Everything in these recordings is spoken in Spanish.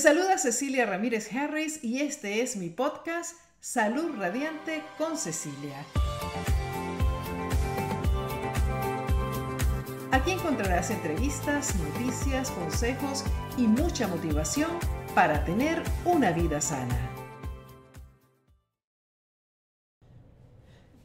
saluda Cecilia Ramírez Harris y este es mi podcast Salud Radiante con Cecilia. Aquí encontrarás entrevistas, noticias, consejos y mucha motivación para tener una vida sana.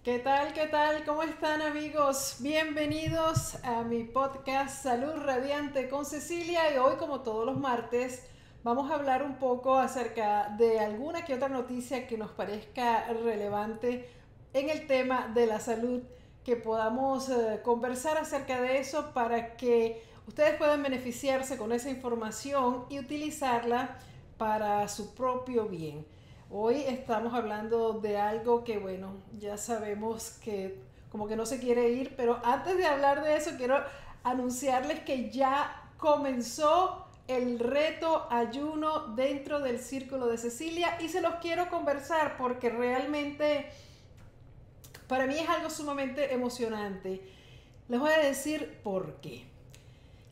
¿Qué tal? ¿Qué tal? ¿Cómo están amigos? Bienvenidos a mi podcast Salud Radiante con Cecilia y hoy como todos los martes vamos a hablar un poco acerca de alguna que otra noticia que nos parezca relevante en el tema de la salud, que podamos eh, conversar acerca de eso para que ustedes puedan beneficiarse con esa información y utilizarla para su propio bien. Hoy estamos hablando de algo que, bueno, ya sabemos que como que no se quiere ir, pero antes de hablar de eso, quiero anunciarles que ya comenzó el reto ayuno dentro del círculo de Cecilia y se los quiero conversar porque realmente para mí es algo sumamente emocionante. Les voy a decir por qué.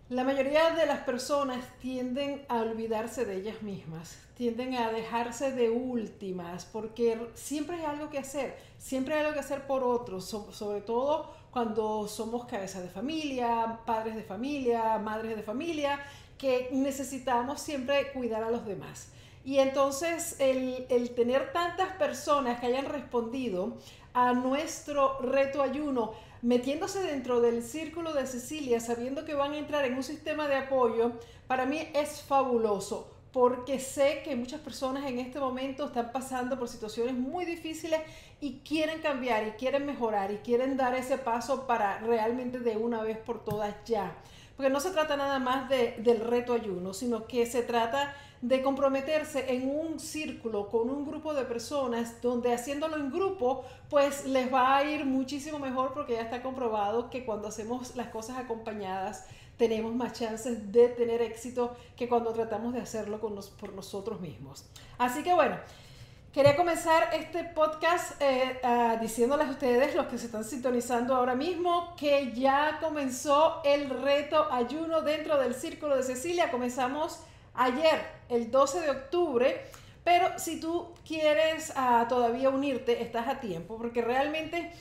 La mayoría de las personas tienden a olvidarse de ellas mismas, tienden a dejarse de últimas, porque siempre hay algo que hacer, siempre hay algo que hacer por otros, sobre todo cuando somos cabezas de familia, padres de familia, madres de familia, que necesitamos siempre cuidar a los demás. Y entonces el, el tener tantas personas que hayan respondido a nuestro reto ayuno, metiéndose dentro del círculo de Cecilia, sabiendo que van a entrar en un sistema de apoyo, para mí es fabuloso porque sé que muchas personas en este momento están pasando por situaciones muy difíciles y quieren cambiar y quieren mejorar y quieren dar ese paso para realmente de una vez por todas ya. Porque no se trata nada más de, del reto ayuno, sino que se trata de comprometerse en un círculo con un grupo de personas donde haciéndolo en grupo pues les va a ir muchísimo mejor porque ya está comprobado que cuando hacemos las cosas acompañadas tenemos más chances de tener éxito que cuando tratamos de hacerlo por nosotros mismos. Así que bueno, quería comenzar este podcast eh, diciéndoles a ustedes, los que se están sintonizando ahora mismo, que ya comenzó el reto ayuno dentro del Círculo de Cecilia. Comenzamos ayer, el 12 de octubre. Pero si tú quieres ah, todavía unirte, estás a tiempo, porque realmente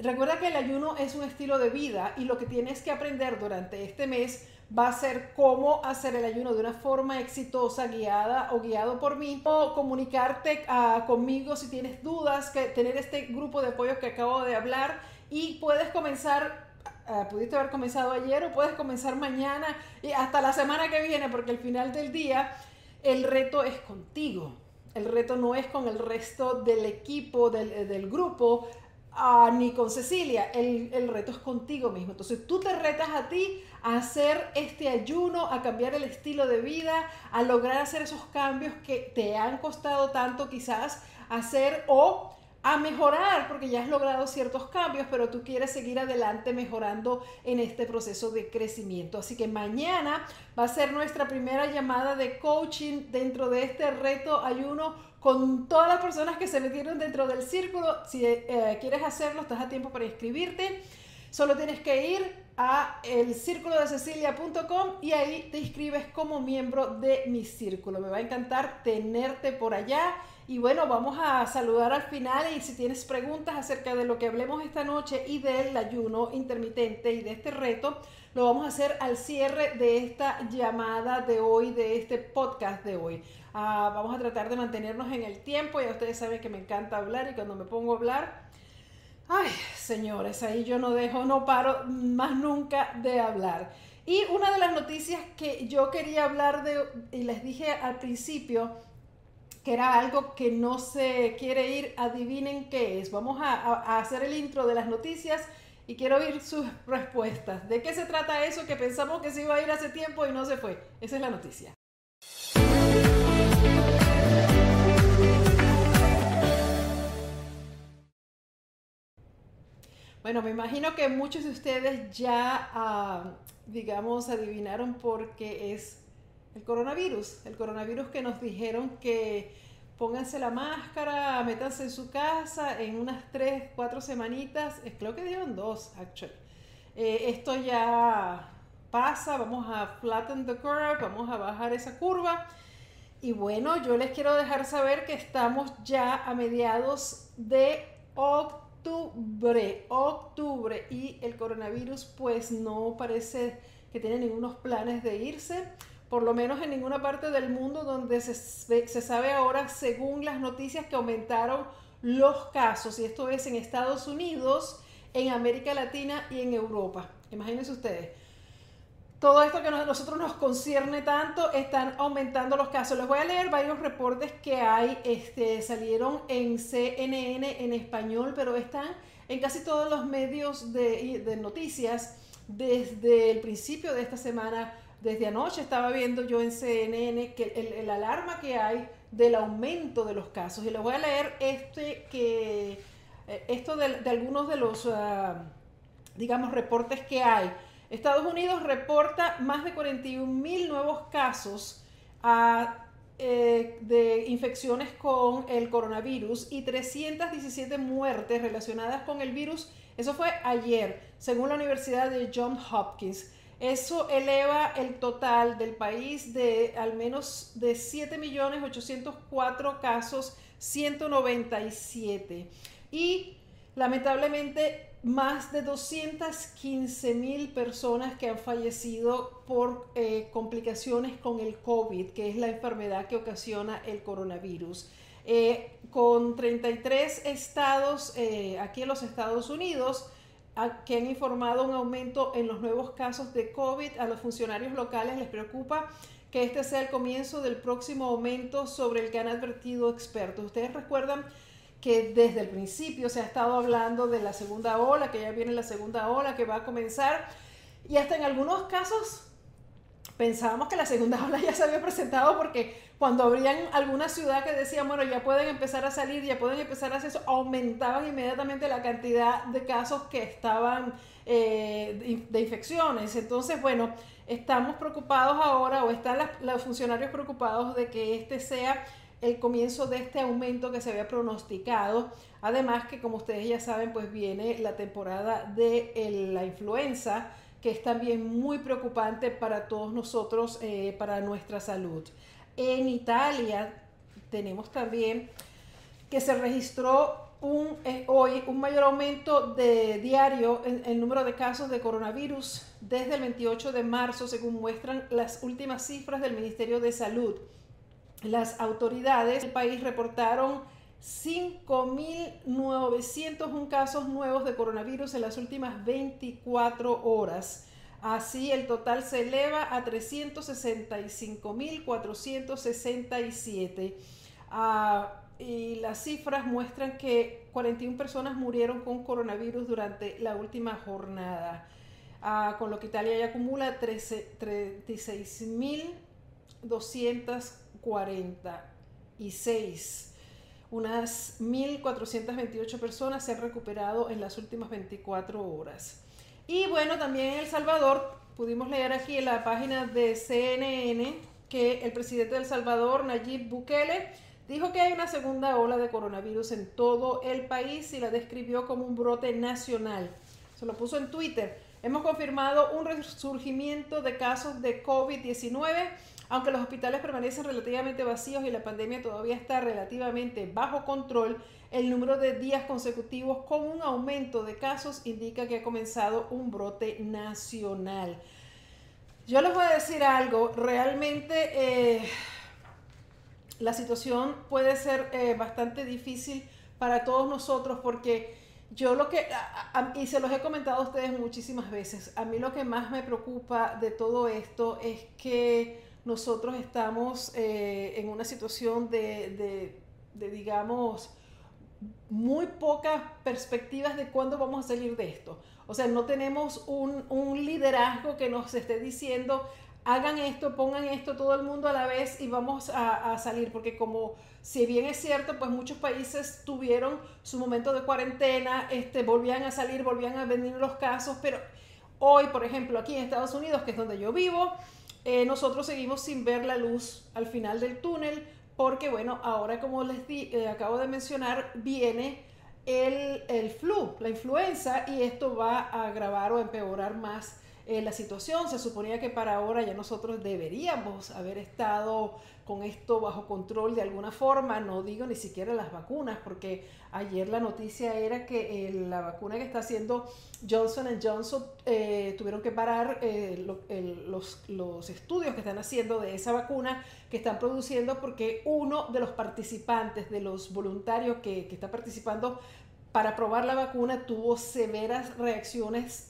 recuerda que el ayuno es un estilo de vida y lo que tienes que aprender durante este mes va a ser cómo hacer el ayuno de una forma exitosa, guiada o guiado por mí, o comunicarte ah, conmigo si tienes dudas, que tener este grupo de apoyo que acabo de hablar y puedes comenzar Ah, pudiste haber comenzado ayer o puedes comenzar mañana y hasta la semana que viene, porque al final del día el reto es contigo. El reto no es con el resto del equipo, del, del grupo, ni con Cecilia. El, el, reto es contigo mismo. Entonces tú te retas a ti a hacer este ayuno, a cambiar el estilo de vida, a lograr hacer esos cambios que te han costado tanto quizás hacer o a mejorar porque ya has logrado ciertos cambios, pero tú quieres seguir adelante mejorando en este proceso de crecimiento. Así que mañana va a ser nuestra primera llamada de coaching dentro de este reto ayuno con todas las personas que se metieron dentro del círculo. Si eh, quieres hacerlo, estás a tiempo para inscribirte. Solo tienes que ir a el y ahí te inscribes como miembro de mi círculo. Me va a encantar tenerte por allá y bueno, vamos a saludar al final y si tienes preguntas acerca de lo que hablemos esta noche y del ayuno intermitente y de este reto, lo vamos a hacer al cierre de esta llamada de hoy, de este podcast de hoy. Ah, vamos a tratar de mantenernos en el tiempo, ya ustedes saben que me encanta hablar y cuando me pongo a hablar, ay, señores, ahí yo no dejo, no paro más nunca de hablar. Y una de las noticias que yo quería hablar de, y les dije al principio, que era algo que no se quiere ir, adivinen qué es. Vamos a, hacer el intro de las noticias y quiero oír sus respuestas. ¿De qué se trata eso que pensamos que se iba a ir hace tiempo y no se fue? Esa es la noticia. Bueno, me imagino que muchos de ustedes ya, ah, digamos, adivinaron por qué es el coronavirus, el coronavirus que nos dijeron que pónganse la máscara, métanse en su casa en unas tres, cuatro semanitas, creo que dieron dos, actually. Eh, esto ya pasa, vamos a flatten the curve, vamos a bajar esa curva. Y bueno, yo les quiero dejar saber que estamos ya a mediados de octubre, octubre, y el coronavirus pues no parece que tiene ningunos planes de irse, por lo menos en ninguna parte del mundo donde se, se sabe ahora, según las noticias, que aumentaron los casos, y esto es en Estados Unidos, en América Latina y en Europa. Imagínense ustedes todo esto que a nosotros nos concierne tanto, están aumentando los casos. Les voy a leer varios reportes que hay, este, salieron en CNN en español, pero están en casi todos los medios de, noticias desde el principio de esta semana. Desde anoche estaba viendo yo en CNN que el, alarma que hay del aumento de los casos. Y les voy a leer este que eh, esto de, algunos de los, ah, digamos, reportes que hay. Estados Unidos reporta más de 41 mil nuevos casos ah, eh, de infecciones con el coronavirus y 317 muertes relacionadas con el virus. Eso fue ayer, según la Universidad de Johns Hopkins. Eso eleva el total del país de al menos de 7.804 casos, 197. Y lamentablemente más de 215 mil personas que han fallecido por eh, complicaciones con el COVID, que es la enfermedad que ocasiona el coronavirus. Eh, con 33 estados eh, aquí en los Estados Unidos que han informado un aumento en los nuevos casos de COVID, a los funcionarios locales les preocupa que este sea el comienzo del próximo aumento sobre el que han advertido expertos. Ustedes recuerdan que desde el principio se ha estado hablando de la segunda ola, que ya viene la segunda ola, que va a comenzar, y hasta en algunos casos pensábamos que la segunda ola ya se había presentado porque cuando abrían alguna ciudad que decían, bueno, ya pueden empezar a salir, ya pueden empezar a hacer eso, aumentaban inmediatamente la cantidad de casos que estaban eh, de, infecciones. Entonces, bueno, estamos preocupados ahora, o están los funcionarios preocupados de que este sea el comienzo de este aumento que se había pronosticado. Además que como ustedes ya saben, pues viene la temporada de la influenza, que es también muy preocupante para todos nosotros, eh, para nuestra salud. En Italia tenemos también que se registró un, eh, hoy un mayor aumento de diario en el número de casos de coronavirus desde el 28 de marzo, según muestran las últimas cifras del Ministerio de Salud. Las autoridades del país reportaron 5.901 casos nuevos de coronavirus en las últimas 24 horas. Así el total se eleva a 365.467. Ah, y las cifras muestran que 41 personas murieron con coronavirus durante la última jornada, ah, con lo que Italia ya acumula 36.200 46. Unas 1.428 personas se han recuperado en las últimas 24 horas. Y bueno, también en El Salvador pudimos leer aquí en la página de CNN que el presidente de El Salvador, Nayib Bukele, dijo que hay una segunda ola de coronavirus en todo el país y la describió como un brote nacional. Se lo puso en Twitter. Hemos confirmado un resurgimiento de casos de COVID-19 aunque los hospitales permanecen relativamente vacíos y la pandemia todavía está relativamente bajo control, el número de días consecutivos con un aumento de casos indica que ha comenzado un brote nacional. Yo les voy a decir algo, realmente eh, la situación puede ser eh, bastante difícil para todos nosotros porque yo lo que, y se los he comentado a ustedes muchísimas veces, a mí lo que más me preocupa de todo esto es que nosotros estamos eh, en una situación de, digamos, muy pocas perspectivas de cuándo vamos a salir de esto. O sea, no tenemos un, liderazgo que nos esté diciendo, hagan esto, pongan esto todo el mundo a la vez y vamos a, salir, porque como si bien es cierto, pues muchos países tuvieron su momento de cuarentena, este, volvían a salir, volvían a venir los casos, pero hoy, por ejemplo, aquí en Estados Unidos, que es donde yo vivo, eh, nosotros seguimos sin ver la luz al final del túnel porque, bueno, ahora como les eh, acabo de mencionar, viene el, el, flu, la influenza, y esto va a agravar o empeorar más eh, la situación. Se suponía que para ahora ya nosotros deberíamos haber estado con esto bajo control de alguna forma, no digo ni siquiera las vacunas, porque ayer la noticia era que eh, la vacuna que está haciendo Johnson Johnson eh, tuvieron que parar los, los estudios que están haciendo de esa vacuna que están produciendo porque uno de los participantes, de los voluntarios que, está participando para probar la vacuna tuvo severas reacciones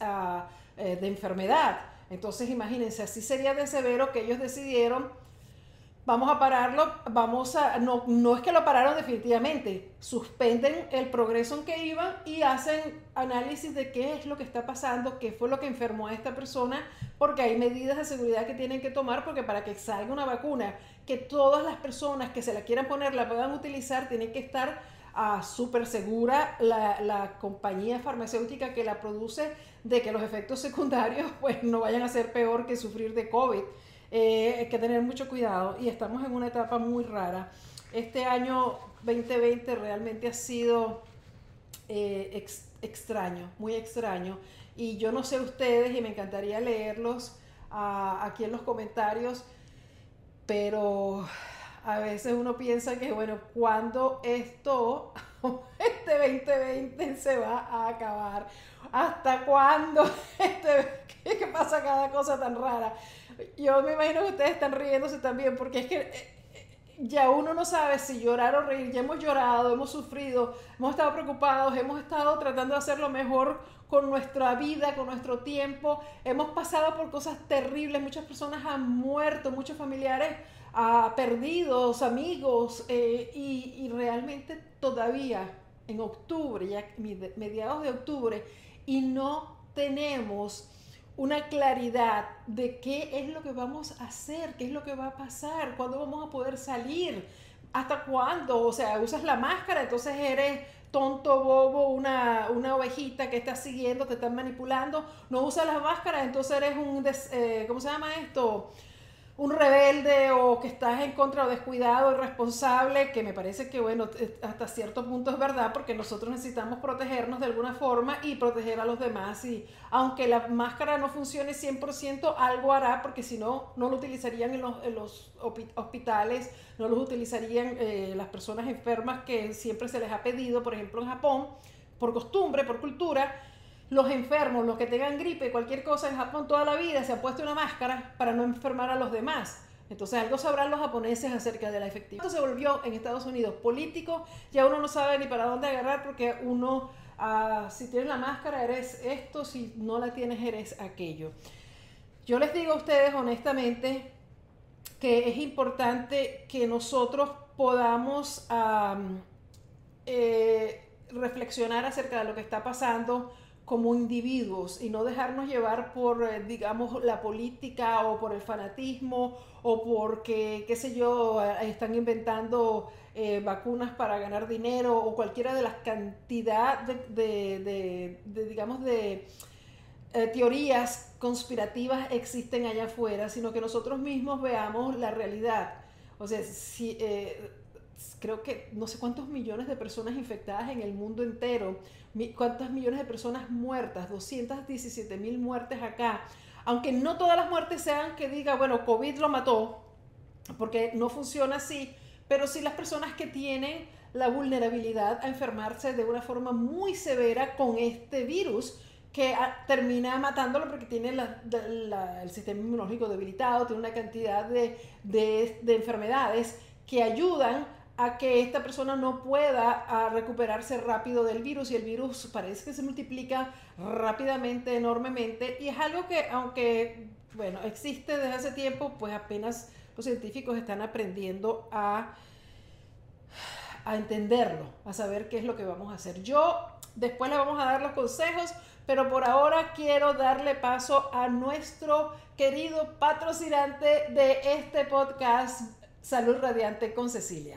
eh, de enfermedad. Entonces imagínense, así sería de severo que ellos decidieron, vamos a pararlo, vamos a, no, no es que lo pararon definitivamente, suspenden el progreso en que iban y hacen análisis de qué es lo que está pasando, qué fue lo que enfermó a esta persona, porque hay medidas de seguridad que tienen que tomar, porque para que salga una vacuna, que todas las personas que se la quieran poner la puedan utilizar, tienen que estar súper segura la, la, compañía farmacéutica que la produce de que los efectos secundarios pues no vayan a ser peor que sufrir de COVID. Eh, hay que tener mucho cuidado y estamos en una etapa muy rara. Este año 2020 realmente ha sido eh, extraño, muy extraño. Y yo no sé ustedes y me encantaría leerlos ah, aquí en los comentarios, pero a veces uno piensa que, bueno, cuando esto, este 2020 se va a acabar? ¿Hasta cuándo? Este, ¿Qué pasa cada cosa tan rara? Yo me imagino que ustedes están riéndose también, porque es que eh, eh, ya uno no sabe si llorar o reír. Ya hemos llorado, hemos sufrido, hemos estado preocupados, hemos estado tratando de hacer lo mejor con nuestra vida, con nuestro tiempo. Hemos pasado por cosas terribles, muchas personas han muerto, muchos familiares a perdidos, amigos, eh, y, realmente todavía en octubre, ya mediados de octubre, y no tenemos una claridad de qué es lo que vamos a hacer, qué es lo que va a pasar, cuándo vamos a poder salir, hasta cuándo, o sea, usas la máscara, entonces eres tonto, bobo, una, una ovejita que está siguiendo, te están manipulando, no usas la máscara, entonces eres un, eh, ¿cómo se llama esto? Un rebelde o que estás en contra o descuidado, irresponsable, que me parece que, bueno, hasta cierto punto es verdad, porque nosotros necesitamos protegernos de alguna forma y proteger a los demás. Y aunque la máscara no funcione 100%, algo hará, porque si no, no lo utilizarían en los, hospitales, no lo utilizarían eh, las personas enfermas que siempre se les ha pedido, por ejemplo, en Japón, por costumbre, por cultura los enfermos, los que tengan gripe, cualquier cosa en Japón toda la vida, se han puesto una máscara para no enfermar a los demás. Entonces algo sabrán los japoneses acerca de la efectividad. Esto se volvió en Estados Unidos político, ya uno no sabe ni para dónde agarrar porque uno, ah, si tienes la máscara eres esto, si no la tienes eres aquello. Yo les digo a ustedes honestamente que es importante que nosotros podamos eh, reflexionar acerca de lo que está pasando como individuos y no dejarnos llevar por, eh, digamos, la política o por el fanatismo o porque, qué sé yo, eh, están inventando eh, vacunas para ganar dinero o cualquiera de las cantidad de, digamos, de teorías conspirativas existen allá afuera, sino que nosotros mismos veamos la realidad. O sea, si, creo que no sé cuántos millones de personas infectadas en el mundo entero, cuántas millones de personas muertas, 217 mil muertes acá. Aunque no todas las muertes sean que diga, bueno, COVID lo mató, porque no funciona así, pero sí las personas que tienen la vulnerabilidad a enfermarse de una forma muy severa con este virus que ah, termina matándolo porque tiene el sistema inmunológico debilitado, tiene una cantidad de, de enfermedades que ayudan a que esta persona no pueda recuperarse rápido del virus y el virus parece que se multiplica rápidamente, enormemente y es algo que aunque, bueno, existe desde hace tiempo, pues apenas los científicos están aprendiendo a, a entenderlo, a saber qué es lo que vamos a hacer. Yo después le vamos a dar los consejos, pero por ahora quiero darle paso a nuestro querido patrocinante de este podcast, Salud Radiante con Cecilia.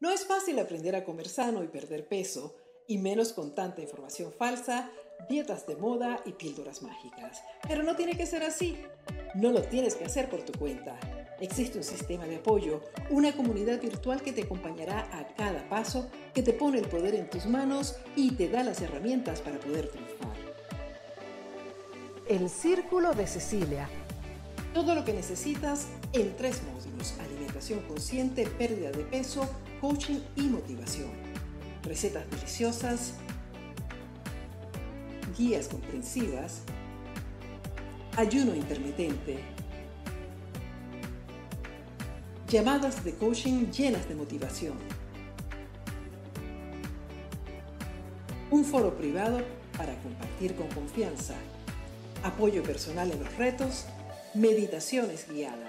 No es fácil aprender a comer sano y perder peso, y menos con tanta información falsa, dietas de moda y píldoras mágicas. Pero no tiene que ser así. No lo tienes que hacer por tu cuenta. Existe un sistema de apoyo, una comunidad virtual que te acompañará a cada paso, que te pone el poder en tus manos y te da las herramientas para poder triunfar. El Círculo de Cecilia. Todo lo que necesitas en tres módulos. Alimentación consciente, pérdida de peso, coaching y motivación. Recetas deliciosas, guías comprensivas, ayuno intermitente, llamadas de coaching llenas de motivación, un foro privado para compartir con confianza, apoyo personal en los retos, meditaciones guiadas,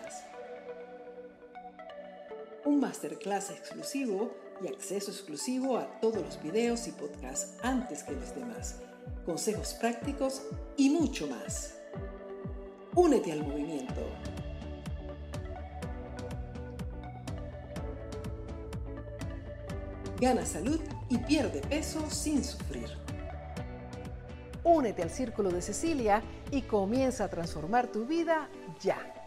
un masterclass exclusivo y acceso exclusivo a todos los videos y podcasts antes que los demás, consejos prácticos y mucho más. Únete al movimiento. Gana salud y pierde peso sin sufrir. Únete al Círculo de Cecilia y comienza a transformar tu vida ya.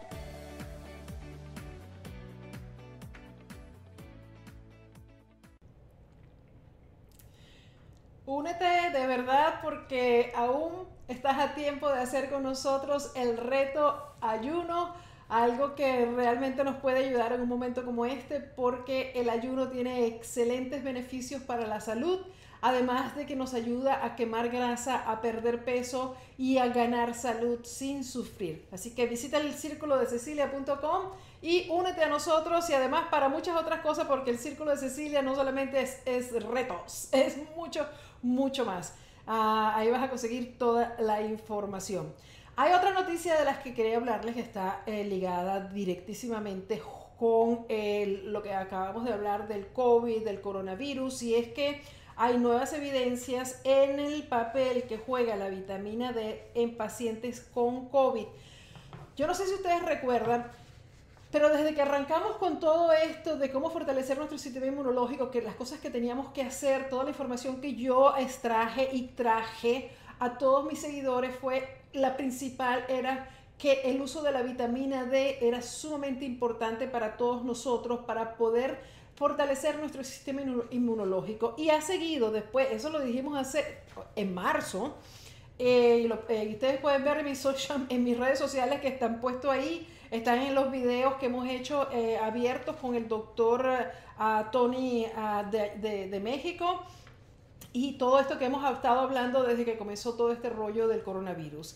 Únete de verdad porque aún estás a tiempo de hacer con nosotros el reto ayuno algo que realmente nos puede ayudar en un momento como este porque el ayuno tiene excelentes beneficios para la salud, además de que nos ayuda a quemar grasa, a perder peso y a ganar salud sin sufrir. Así que visita el círculo de cecilia.com y únete a nosotros y además para muchas otras cosas porque el círculo de Cecilia no solamente es, retos, es mucho, mucho más. Ah, ahí vas a conseguir toda la información. Hay otra noticia de las que quería hablarles que está eh, ligada directísimamente con lo que acabamos de hablar del COVID, del coronavirus, y es que hay nuevas evidencias en el papel que juega la vitamina D en pacientes con COVID. Yo no sé si ustedes recuerdan, pero desde que arrancamos con todo esto de cómo fortalecer nuestro sistema inmunológico, que las cosas que teníamos que hacer, toda la información que yo extraje y traje a todos mis seguidores fue la principal era que el uso de la vitamina D era sumamente importante para todos nosotros para poder fortalecer nuestro sistema inmunológico. Y ha seguido después, eso lo dijimos hace en marzo, eh, eh, y ustedes pueden ver en mis, en mis redes sociales que están puestos ahí, están en los videos que hemos hecho eh, abiertos con el doctor Tony de, de México y todo esto que hemos estado hablando desde que comenzó todo este rollo del coronavirus.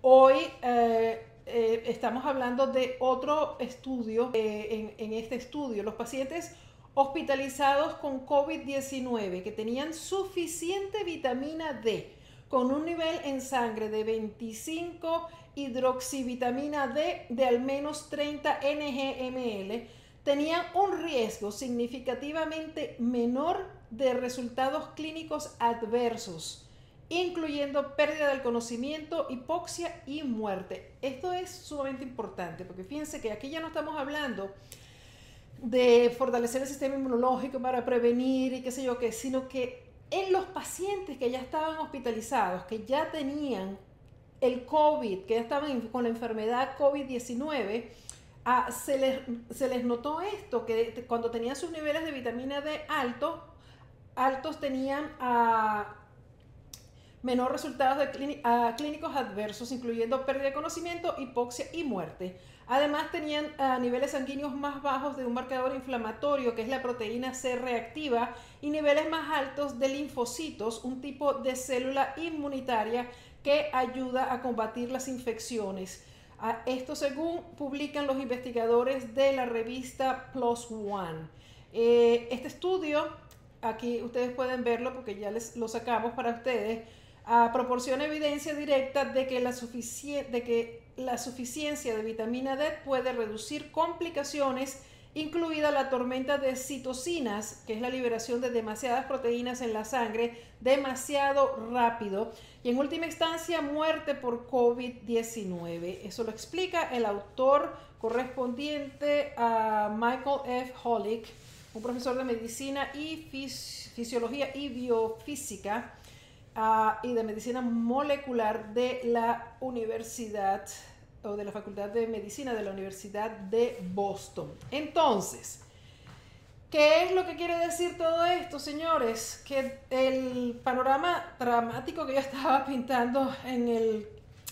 Hoy eh, eh, estamos hablando de otro estudio. Eh, en, este estudio, los pacientes hospitalizados con COVID-19 que tenían suficiente vitamina D con un nivel en sangre de 25 hidroxivitamina D de al menos 30 ngml, tenían un riesgo significativamente menor de resultados clínicos adversos, incluyendo pérdida del conocimiento, hipoxia y muerte. Esto es sumamente importante porque fíjense que aquí ya no estamos hablando de fortalecer el sistema inmunológico para prevenir y qué sé yo qué, sino que en los pacientes que ya estaban hospitalizados, que ya tenían el COVID, que ya estaban con la enfermedad COVID-19, ah, se, les, se les notó esto, que cuando tenían sus niveles de vitamina D altos, altos tenían a menor resultados de clínicos adversos, incluyendo pérdida de conocimiento, hipoxia y muerte. Además, tenían niveles sanguíneos más bajos de un marcador inflamatorio, que es la proteína C reactiva, y niveles más altos de linfocitos, un tipo de célula inmunitaria que ayuda a combatir las infecciones. esto según publican los investigadores de la revista Plus One. Eh, este estudio aquí ustedes pueden verlo porque ya les lo sacamos para ustedes, proporciona evidencia directa de que, la de que la suficiencia de vitamina D puede reducir complicaciones, incluida la tormenta de citocinas, que es la liberación de demasiadas proteínas en la sangre demasiado rápido, y en última instancia muerte por COVID-19. Eso lo explica el autor correspondiente a Michael F. Holick un profesor de medicina y fisiología y biofísica ah, y de medicina molecular de la Universidad o de la Facultad de Medicina de la Universidad de Boston. Entonces, ¿qué es lo que quiere decir todo esto, señores? Que el panorama dramático que yo estaba pintando en el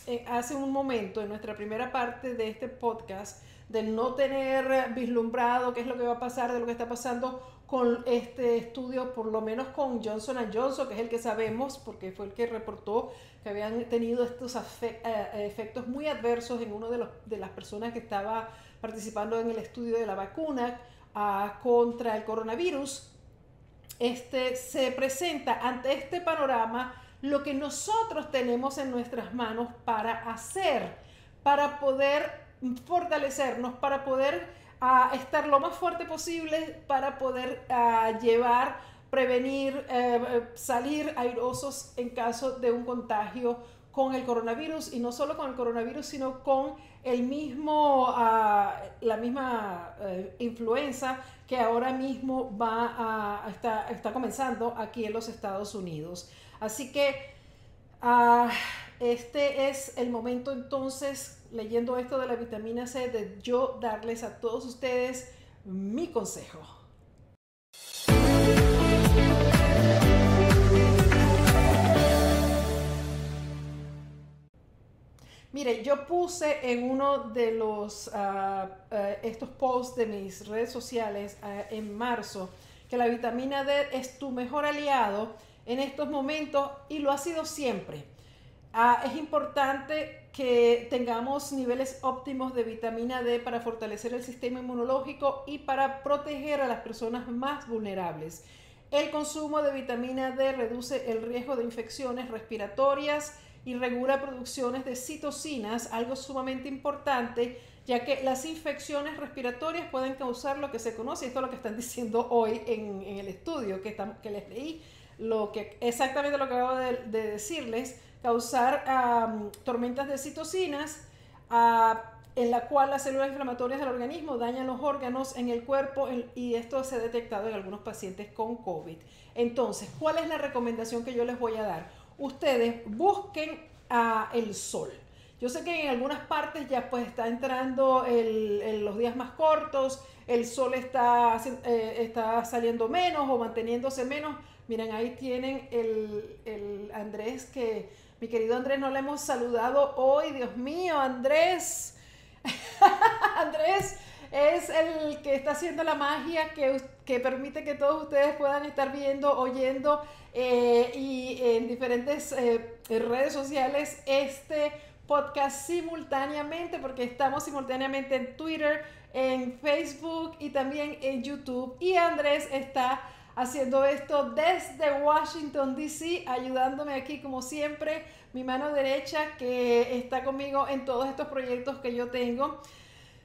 eh, hace un momento, en nuestra primera parte de este podcast, del no tener vislumbrado qué es lo que va a pasar, de lo que está pasando con este estudio, por lo menos con Johnson Johnson, que es el que sabemos, porque fue el que reportó que habían tenido estos eh, efectos muy adversos en una de, los, de las personas que estaba participando en el estudio de la vacuna ah, contra el coronavirus. Este, se presenta ante este panorama lo que nosotros tenemos en nuestras manos para hacer, para poder fortalecernos, para poder uh, estar lo más fuerte posible, para poder uh, llevar, prevenir, uh, salir airosos en caso de un contagio con el coronavirus y no solo con el coronavirus, sino con el mismo, la misma influenza que ahora mismo va a, está, está comenzando aquí en los Estados Unidos. Así que este es el momento entonces leyendo esto de la vitamina C, de yo darles a todos ustedes mi consejo. Mire, yo puse en uno de los uh, estos posts de mis redes sociales uh, en marzo que la vitamina D es tu mejor aliado en estos momentos y lo ha sido siempre. Uh, es importante que tengamos niveles óptimos de vitamina D para fortalecer el sistema inmunológico y para proteger a las personas más vulnerables. El consumo de vitamina D reduce el riesgo de infecciones respiratorias y regula producciones de citocinas, algo sumamente importante, ya que las infecciones respiratorias pueden causar lo que se conoce, esto es lo que están diciendo hoy en, el estudio que, que les leí, lo que, exactamente lo que acabo de decirles, causar tormentas de citocinas, en la cual las células inflamatorias del organismo dañan los órganos en el cuerpo y esto se ha detectado en algunos pacientes con COVID. Entonces, ¿cuál es la recomendación que yo les voy a dar? Ustedes busquen el sol. Yo sé que en algunas partes ya pues está entrando los días más cortos, el sol está, eh, está saliendo menos o manteniéndose menos. Miren, ahí tienen el, el Andrés que mi querido Andrés, no le hemos saludado hoy. Dios mío, Andrés. Andrés es el que está haciendo la magia que, que, permite que todos ustedes puedan estar viendo, oyendo eh, y en diferentes eh, redes sociales este podcast simultáneamente, porque estamos simultáneamente en Twitter, en Facebook y también en YouTube. Y Andrés está haciendo esto desde Washington, D.C., ayudándome aquí como siempre, mi mano derecha que está conmigo en todos estos proyectos que yo tengo.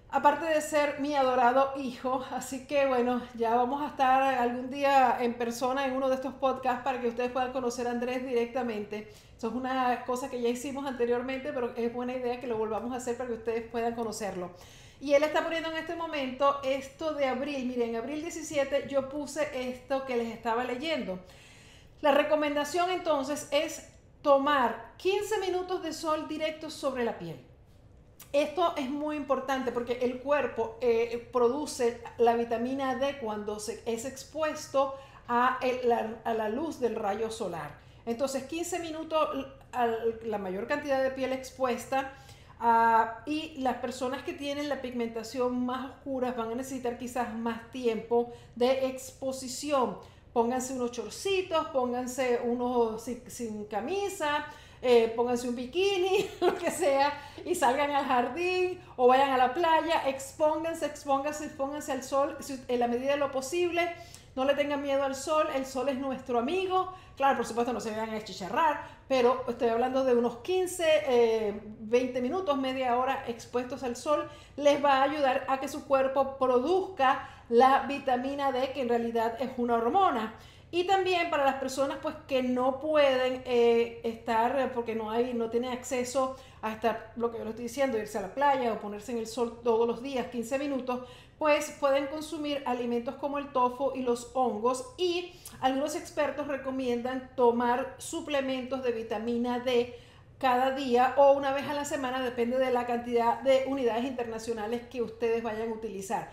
Aparte de ser mi adorado hijo, así que bueno, ya vamos a estar algún día en persona en uno de estos podcasts para que ustedes puedan conocer a Andrés directamente. Eso es una cosa que ya hicimos anteriormente, pero es buena idea que lo volvamos a hacer para que ustedes puedan conocerlo. Y él está poniendo en este momento esto de abril. Miren, en abril 17 yo puse esto que les estaba leyendo. La recomendación entonces es tomar 15 minutos de sol directo sobre la piel. Esto es muy importante porque el cuerpo eh, produce la vitamina D cuando se, es expuesto a, a, la luz del rayo solar. Entonces 15 minutos, la mayor cantidad de piel expuesta, Ah, y las personas que tienen la pigmentación más oscura van a necesitar quizás más tiempo de exposición. Pónganse unos chorcitos, pónganse unos sin, camisa, eh, pónganse un bikini, lo que sea, y salgan al jardín o vayan a la playa, expónganse, expónganse, expónganse al sol en la medida de lo posible. No le tengan miedo al sol, el sol es nuestro amigo. Claro, por supuesto no se vayan a chicharrar, pero estoy hablando de unos 15, 20 eh, minutos, media hora expuestos al sol. Les va a ayudar a que su cuerpo produzca la vitamina D, que en realidad es una hormona. Y también para las personas pues que no pueden eh, estar, porque no hay, no tienen acceso a estar, lo que yo les estoy diciendo, irse a la playa o ponerse en el sol todos los días, 15 minutos, pues pueden consumir alimentos como el tofu y los hongos y algunos expertos recomiendan tomar suplementos de vitamina D cada día o una vez a la semana, depende de la cantidad de unidades internacionales que ustedes vayan a utilizar.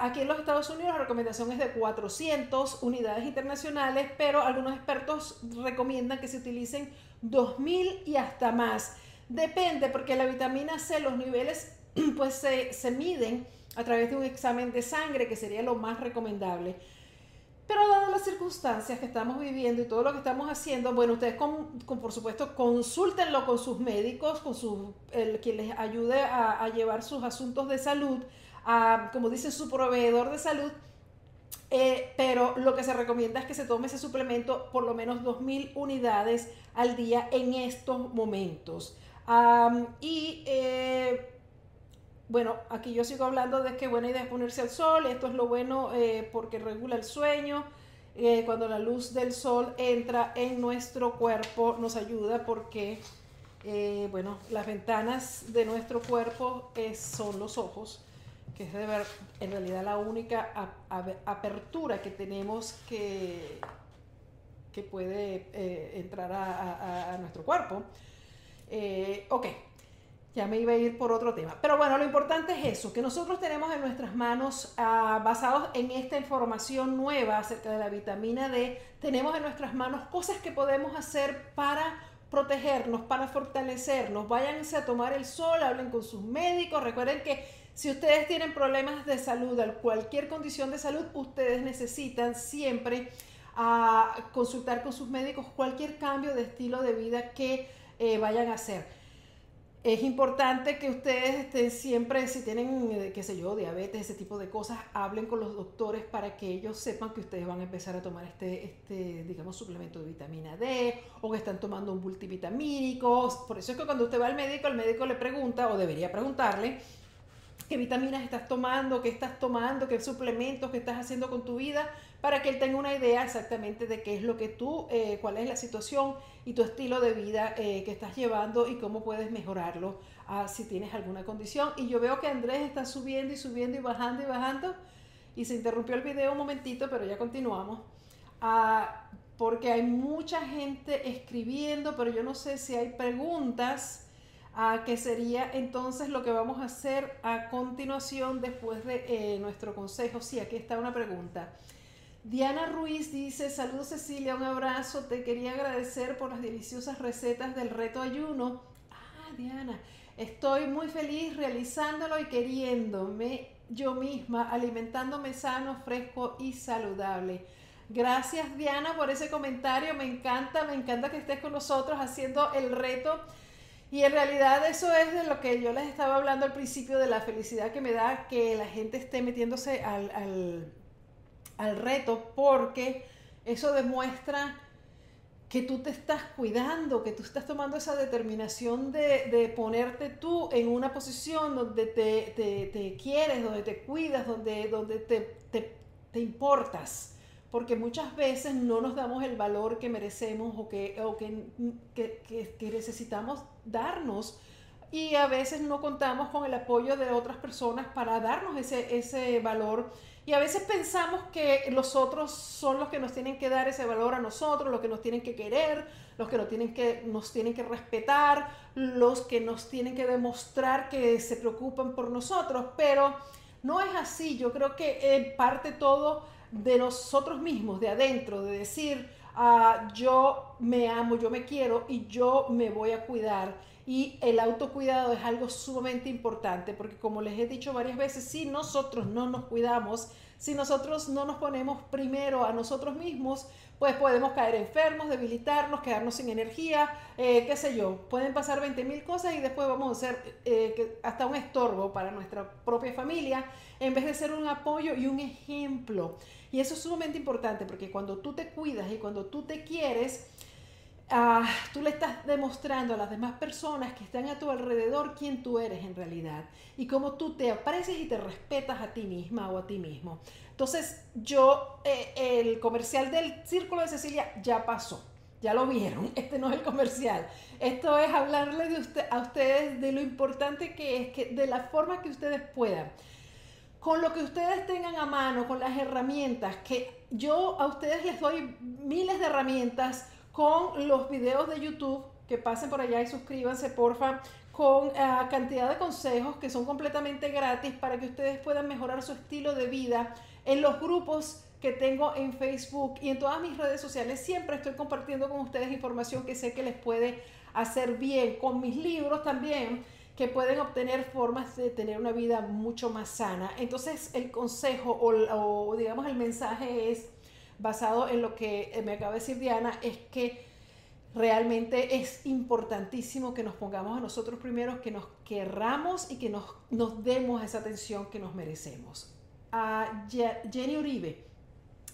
Aquí en los Estados Unidos la recomendación es de 400 unidades internacionales, pero algunos expertos recomiendan que se utilicen 2.000 y hasta más. Depende, porque la vitamina C, los niveles pues se, se miden a través de un examen de sangre, que sería lo más recomendable. Pero dado las circunstancias que estamos viviendo y todo lo que estamos haciendo, bueno, ustedes con, por supuesto consúltenlo con sus médicos, con su, el quien les ayude a, a llevar sus asuntos de salud, a, como dice su proveedor de salud, eh, pero lo que se recomienda es que se tome ese suplemento por lo menos 2.000 unidades al día en estos momentos. y eh, bueno, aquí yo sigo hablando de que buena idea es ponerse al sol, esto es lo bueno eh, porque regula el sueño. cuando la luz del sol entra en nuestro cuerpo nos ayuda porque, bueno, las ventanas de nuestro cuerpo son los ojos que es de ver, en realidad la única apertura que tenemos que, que puede eh, entrar a, nuestro cuerpo. Eh, ok, ya me iba a ir por otro tema. Pero bueno, lo importante es eso, que nosotros tenemos en nuestras manos, ah, basados en esta información nueva acerca de la vitamina D, tenemos en nuestras manos cosas que podemos hacer para protegernos, para fortalecernos. Váyanse a tomar el sol, hablen con sus médicos. Recuerden que si ustedes tienen problemas de salud, cualquier condición de salud, ustedes necesitan siempre ah, consultar con sus médicos cualquier cambio de estilo de vida que eh, vayan a hacer. Es importante que ustedes estén siempre, si tienen, eh, qué sé yo, diabetes, ese tipo de cosas, hablen con los doctores para que ellos sepan que ustedes van a empezar a tomar este, este digamos, suplemento de vitamina D o que están tomando un multivitamínico. Por eso es que cuando usted va al médico, el médico le pregunta, o debería preguntarle, qué vitaminas estás tomando, qué estás tomando, qué suplementos que estás haciendo con tu vida, para que él tenga una idea exactamente de qué es lo que tú, eh, cuál es la situación y tu estilo de vida eh, que estás llevando y cómo puedes mejorarlo ah, si tienes alguna condición. Y yo veo que Andrés está subiendo y subiendo y bajando y bajando. Y se interrumpió el video un momentito, pero ya continuamos. Ah, porque hay mucha gente escribiendo, pero yo no sé si hay preguntas que sería entonces lo que vamos a hacer a continuación después de eh, nuestro consejo. Sí, aquí está una pregunta. Diana Ruiz dice, saludos Cecilia, un abrazo, te quería agradecer por las deliciosas recetas del reto ayuno. Ah, Diana, estoy muy feliz realizándolo y queriéndome yo misma, alimentándome sano, fresco y saludable. Gracias Diana por ese comentario, me encanta, me encanta que estés con nosotros haciendo el reto y en realidad eso es de lo que yo les estaba hablando al principio, de la felicidad que me da que la gente esté metiéndose al, reto, porque eso demuestra que tú te estás cuidando, que tú estás tomando esa determinación de, ponerte tú en una posición donde te, quieres, donde te cuidas, donde, donde te, te importas. Porque muchas veces no nos damos el valor que merecemos o que, o que, que, necesitamos darnos. Y a veces no contamos con el apoyo de otras personas para darnos ese, ese valor y a veces pensamos que los otros son los que nos tienen que dar ese valor a nosotros, los que nos tienen que querer, los que nos tienen que, nos tienen que respetar, los que nos tienen que demostrar que se preocupan por nosotros, pero no es así, yo creo que en parte todo de nosotros mismos, de adentro, de decir, ah, yo me amo, yo me quiero y yo me voy a cuidar. Y el autocuidado es algo sumamente importante porque como les he dicho varias veces, si nosotros no nos cuidamos, si nosotros no nos ponemos primero a nosotros mismos, pues podemos caer enfermos, debilitarnos, quedarnos sin energía, eh, qué sé yo. Pueden pasar 20 mil cosas y después vamos a ser eh, hasta un estorbo para nuestra propia familia, en vez de ser un apoyo y un ejemplo. Y eso es sumamente importante porque cuando tú te cuidas y cuando tú te quieres, ah, tú le estás demostrando a las demás personas que están a tu alrededor quién tú eres en realidad y cómo tú te aprecias y te respetas a ti misma o a ti mismo. Entonces, yo, eh, el comercial del Círculo de Cecilia ya pasó. Ya lo vieron, este no es el comercial. Esto es hablarle a ustedes de lo importante que es, que de la forma que ustedes puedan con lo que ustedes tengan a mano, con las herramientas, que yo a ustedes les doy miles de herramientas con los videos de YouTube, que pasen por allá y suscríbanse, porfa, con uh, cantidad de consejos que son completamente gratis para que ustedes puedan mejorar su estilo de vida en los grupos que tengo en Facebook y en todas mis redes sociales. Siempre estoy compartiendo con ustedes información que sé que les puede hacer bien, con mis libros también, que pueden obtener formas de tener una vida mucho más sana. Entonces el consejo o, o digamos el mensaje es basado en lo que me acaba de decir Diana, es que realmente es importantísimo que nos pongamos a nosotros primero, que nos querramos y que nos, nos demos esa atención que nos merecemos. A Jenny Uribe,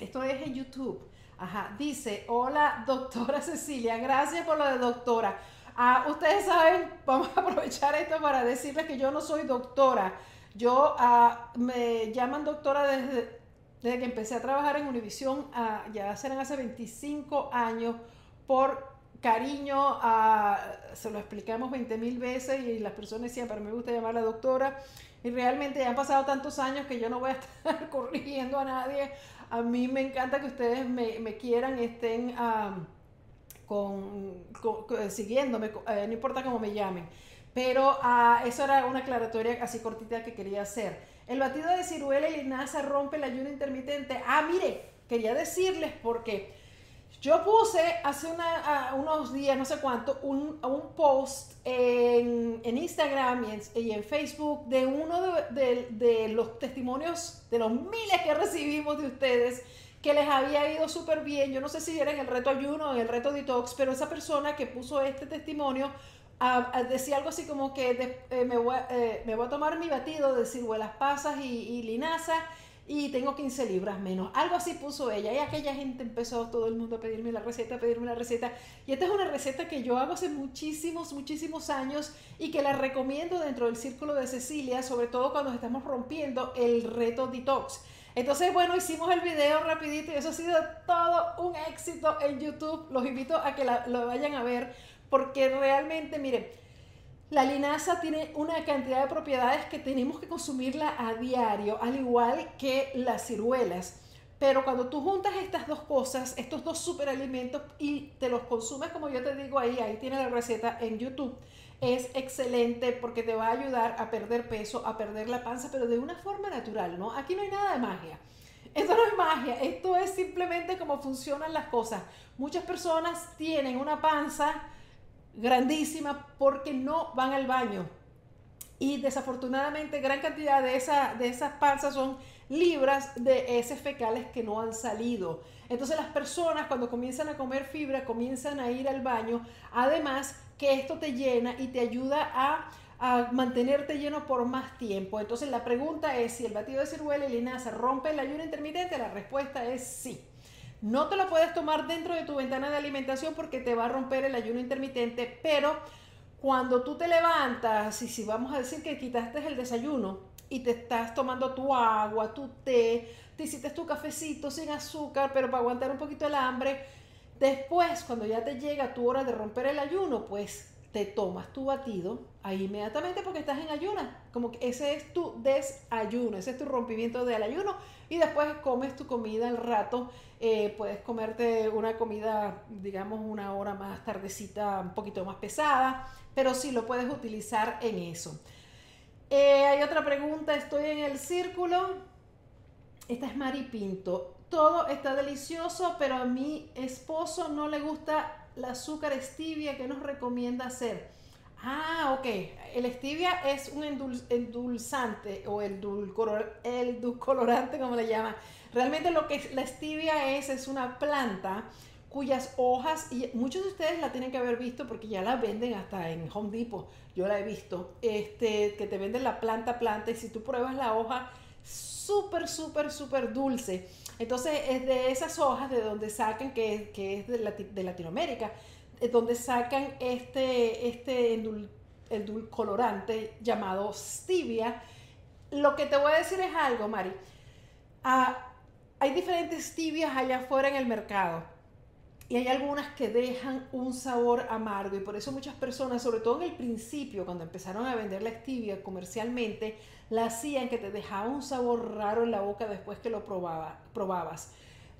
esto es en YouTube. Ajá, dice, hola doctora Cecilia, gracias por lo de doctora. Ah, ustedes saben, vamos a aprovechar esto para decirles que yo no soy doctora. Yo ah, me llaman doctora desde, desde que empecé a trabajar en Univisión, ah, ya serán hace 25 años, por cariño, se lo explicamos 20 mil veces y las personas decían, pero me gusta llamar a la doctora. Y realmente ya han pasado tantos años que yo no voy a estar corrigiendo a nadie. A mí me encanta que ustedes me, me quieran, estén con, siguiéndome, eh, no importa cómo me llamen. Pero uh, eso era una aclaratoria así cortita que quería hacer. El batido de ciruela y linaza rompe el ayuno intermitente. Ah, mire, quería decirles porque yo puse hace unos días, no sé cuánto, un, post en, en Instagram y en, Facebook de uno de, de, los testimonios, de los miles que recibimos de ustedes, que les había ido súper bien. Yo no sé si era en el reto ayuno o en el reto detox, pero esa persona que puso este testimonio decía algo así como que eh, me, voy, eh, me, voy, a tomar mi batido de ciruelas pasas y, y linaza y tengo 15 libras menos. Algo así puso ella y aquella gente empezó todo el mundo a pedirme la receta, a pedirme la receta. Y esta es una receta que yo hago hace muchísimos, muchísimos años y que la recomiendo dentro del círculo de Cecilia, sobre todo cuando estamos rompiendo el reto detox. Entonces, bueno, hicimos el video rapidito y eso ha sido todo un éxito en YouTube. Los invito a que lo vayan a ver porque realmente, miren, la linaza tiene una cantidad de propiedades que tenemos que consumirla a diario, al igual que las ciruelas. Pero cuando tú juntas estas dos cosas, estos dos superalimentos y te los consumes como yo te digo ahí, ahí tiene la receta en YouTube, es excelente porque te va a ayudar a perder peso, a perder la panza, pero de una forma natural, ¿no? Aquí no hay nada de magia. Esto no es magia, esto es simplemente cómo funcionan las cosas. Muchas personas tienen una panza grandísima porque no van al baño. Y desafortunadamente gran cantidad de, esa, de esas panzas son libras de heces fecales que no han salido. Entonces las personas cuando comienzan a comer fibra comienzan a ir al baño. Además que esto te llena y te ayuda a, a mantenerte lleno por más tiempo. Entonces la pregunta es si el batido de ciruela y linaza rompe el ayuno intermitente. La respuesta es sí. No te lo puedes tomar dentro de tu ventana de alimentación porque te va a romper el ayuno intermitente, pero cuando tú te levantas y si vamos a decir que quitaste el desayuno y te estás tomando tu agua, tu té, te hiciste tu cafecito sin azúcar, pero para aguantar un poquito el hambre, después cuando ya te llega tu hora de romper el ayuno, pues te tomas tu batido ahí inmediatamente porque estás en ayuna. Como que ese es tu desayuno, ese es tu rompimiento del ayuno. Y después comes tu comida al rato. Eh, puedes comerte una comida, digamos, una hora más tardecita, un poquito más pesada, pero sí lo puedes utilizar en eso. Eh, hay otra pregunta, estoy en el círculo. Esta es Mari Pinto. Todo está delicioso, pero a mi esposo no le gusta la azúcar stevia, ¿qué nos recomienda hacer? Ah, ok. El stevia es un endulzante o el, el dulcolorante, como le llaman. Realmente lo que la stevia es, es una planta cuyas hojas, y muchos de ustedes la tienen que haber visto porque ya la venden hasta en Home Depot, yo la he visto, este, que te venden la planta planta y si tú pruebas la hoja, súper, súper, súper dulce. Entonces es de esas hojas de donde sacan, que, que es de, de Latinoamérica, es donde sacan este, este el colorante llamado stevia. Lo que te voy a decir es algo, Mari. Ah, hay diferentes stevias allá afuera en el mercado y hay algunas que dejan un sabor amargo y por eso muchas personas, sobre todo en el principio, cuando empezaron a vender la stevia comercialmente, la hacían que te dejaba un sabor raro en la boca después que lo probaba, probabas.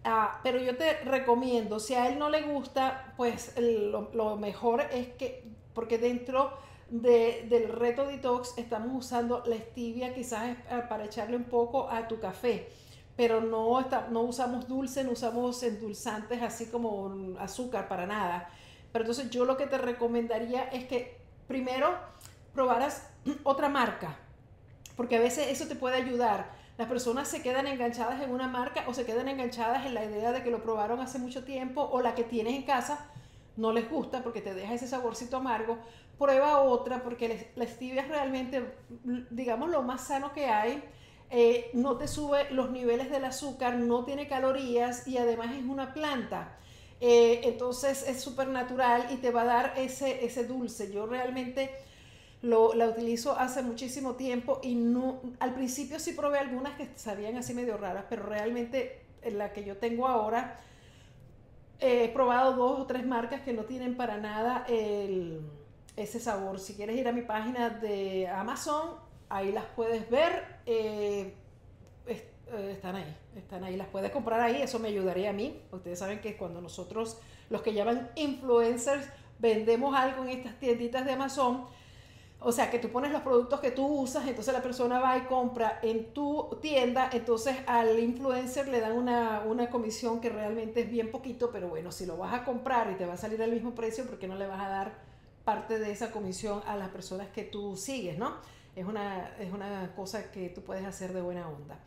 Ah, pero yo te recomiendo, si a él no le gusta, pues lo, mejor es que, porque dentro del reto detox estamos usando la stevia quizás para echarle un poco a tu café pero no, está, no usamos dulce, no usamos endulzantes así como azúcar para nada. Pero entonces yo lo que te recomendaría es que primero probaras otra marca, porque a veces eso te puede ayudar. Las personas se quedan enganchadas en una marca o se quedan enganchadas en la idea de que lo probaron hace mucho tiempo o la que tienes en casa no les gusta porque te deja ese saborcito amargo. Prueba otra porque la stevia es realmente, digamos, lo más sano que hay. Eh, no te sube los niveles del azúcar, no tiene calorías y además es una planta. Eh, entonces es súper natural y te va a dar ese, ese dulce. Yo realmente lo, la utilizo hace muchísimo tiempo y no, al principio sí probé algunas que sabían así medio raras, pero realmente la que yo tengo ahora, he probado dos o tres marcas que no tienen para nada ese sabor. Si quieres ir a mi página de Amazon, ahí las puedes ver. Eh, eh, están ahí, están ahí, las puedes comprar ahí, eso me ayudaría a mí. Ustedes saben que cuando nosotros, los que llaman influencers, vendemos algo en estas tienditas de Amazon, o sea, que tú pones los productos que tú usas, entonces la persona va y compra en tu tienda, entonces al influencer le dan una, una, comisión que realmente es bien poquito, pero bueno, si lo vas a comprar y te va a salir al mismo precio, ¿por qué no le vas a dar parte de esa comisión a las personas que tú sigues, no? Es una, es una cosa que tú puedes hacer de buena onda.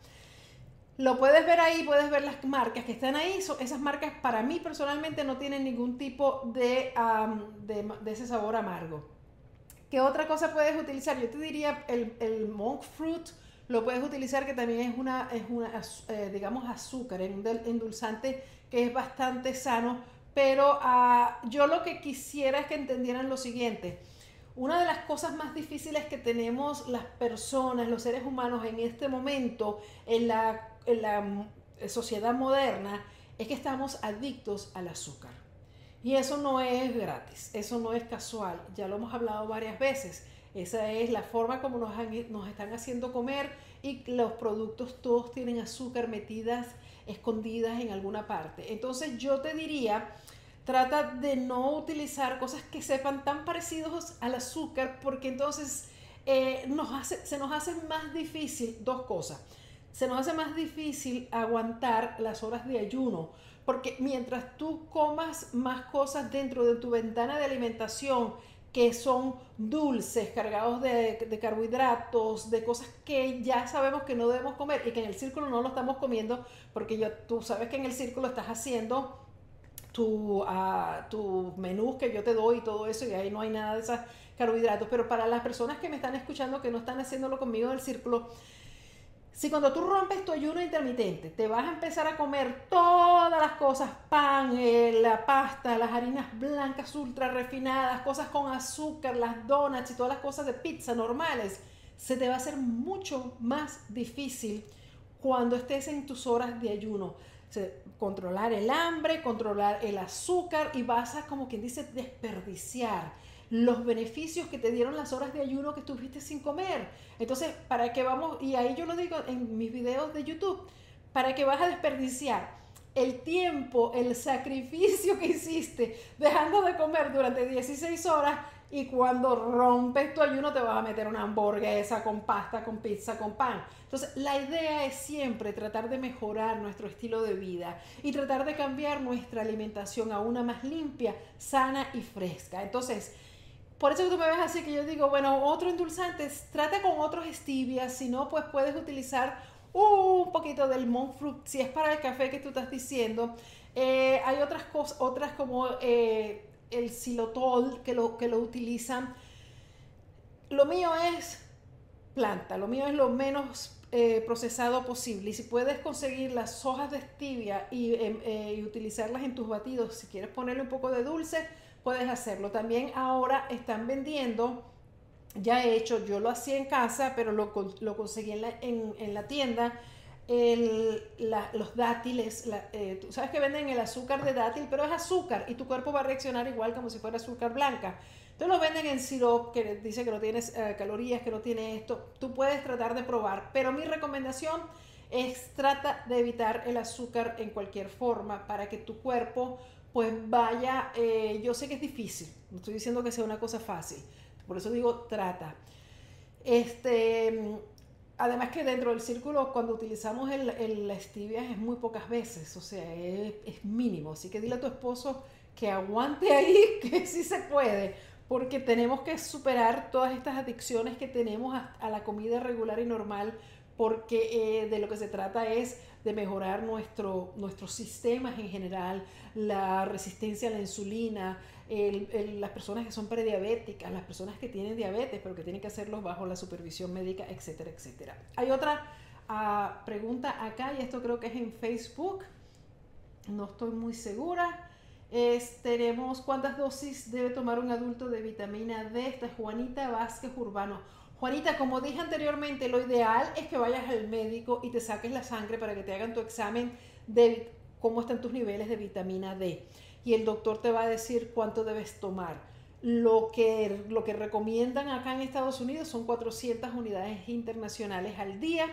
Lo puedes ver ahí, puedes ver las marcas que están ahí. esas marcas para mí personalmente no tienen ningún tipo de, de, ese sabor amargo. ¿Qué otra cosa puedes utilizar? Yo te diría el, el monk fruit, lo puedes utilizar que también es una, es una eh, digamos, azúcar, un endulzante que es bastante sano, pero ah, yo lo que quisiera es que entendieran lo siguiente. Una de las cosas más difíciles que tenemos las personas, los seres humanos en este momento en la, mm, sociedad moderna, es que estamos adictos al azúcar. Y eso no es gratis, eso no es casual, ya lo hemos hablado varias veces. Esa es la forma como nos están haciendo comer y los productos todos tienen azúcar metidas, escondidas en alguna parte. Entonces yo te diría, trata de no utilizar cosas que sepan tan parecidos al azúcar porque entonces eh, nos hace, se nos hace más difícil dos cosas. Se nos hace más difícil aguantar las horas de ayuno porque mientras tú comas más cosas dentro de tu ventana de alimentación, que son dulces, cargados de, carbohidratos, de cosas que ya sabemos que no debemos comer y que en el círculo no lo estamos comiendo, porque yo, tú sabes que en el círculo estás haciendo tu, uh, tu menú que yo te doy y todo eso, y ahí no hay nada de esos carbohidratos. Pero para las personas que me están escuchando que no están haciéndolo conmigo en el círculo, si cuando tú rompes tu ayuno intermitente, te vas a empezar a comer todas las cosas, pan, eh, la pasta, las harinas blancas ultra refinadas, cosas con azúcar, las donuts y todas las cosas de pizza normales, se te va a hacer mucho más difícil cuando estés en tus horas de ayuno. Controlar el hambre, controlar el azúcar y vas a, como quien dice, desperdiciar los beneficios que te dieron las horas de ayuno que estuviste sin comer. Entonces, ¿para qué vamos? Y ahí yo lo digo en mis videos de YouTube, ¿para qué vas a desperdiciar el tiempo, el sacrificio que hiciste dejando de comer durante 16 horas y cuando rompes tu ayuno te vas a meter una hamburguesa con pasta, con pizza, con pan. Entonces, la idea es siempre tratar de mejorar nuestro estilo de vida y tratar de cambiar nuestra alimentación a una más limpia, sana y fresca. Entonces, por eso tú me ves así que yo digo, bueno, otro endulzante, trata con otros stevia, si no, pues puedes utilizar un poquito del monk fruit, si es para el café que tú estás diciendo. Eh, hay otras cosas, otras como eh, el xilotol que lo, que lo utilizan. Lo mío es planta, lo mío es lo menos eh, procesado posible. Y si puedes conseguir las hojas de stevia y, em, y utilizarlas en tus batidos, si quieres ponerle un poco de dulce, puedes hacerlo. También ahora están vendiendo, ya he hecho, yo lo hacía en casa, pero lo, lo conseguí en la, en, la tienda, los dátiles, eh, tú sabes que venden el azúcar de dátil, pero es azúcar y tu cuerpo va a reaccionar igual como si fuera azúcar blanca. Entonces lo venden en sirop que dice que no tienes eh, calorías, que no tiene esto. Tú puedes tratar de probar, pero mi recomendación es trata de evitar el azúcar en cualquier forma para que tu cuerpo pues vaya, eh, yo sé que es difícil, no estoy diciendo que sea una cosa fácil, por eso digo trata. Este, además que dentro del círculo, cuando utilizamos el, el, la stevia es muy pocas veces, o sea, es, es, mínimo, así que dile a tu esposo que aguante ahí, que sí se puede, porque tenemos que superar todas estas adicciones que tenemos a, la comida regular y normal, porque eh, de lo que se trata es de mejorar nuestro, nuestros sistemas en general, la resistencia a la insulina, las personas que son prediabéticas, las personas que tienen diabetes, pero que tienen que hacerlos bajo la supervisión médica, etcétera, etcétera. Hay otra ah, pregunta acá, y esto creo que es en Facebook, no estoy muy segura. Tenemos cuántas dosis debe tomar un adulto de vitamina D. Esta es Juanita Vázquez Urbano. Juanita, como dije anteriormente, lo ideal es que vayas al médico y te saques la sangre para que te hagan tu examen de cómo están tus niveles de vitamina D. Y el doctor te va a decir cuánto debes tomar. Lo que, lo que recomiendan acá en Estados Unidos son 400 unidades internacionales al día,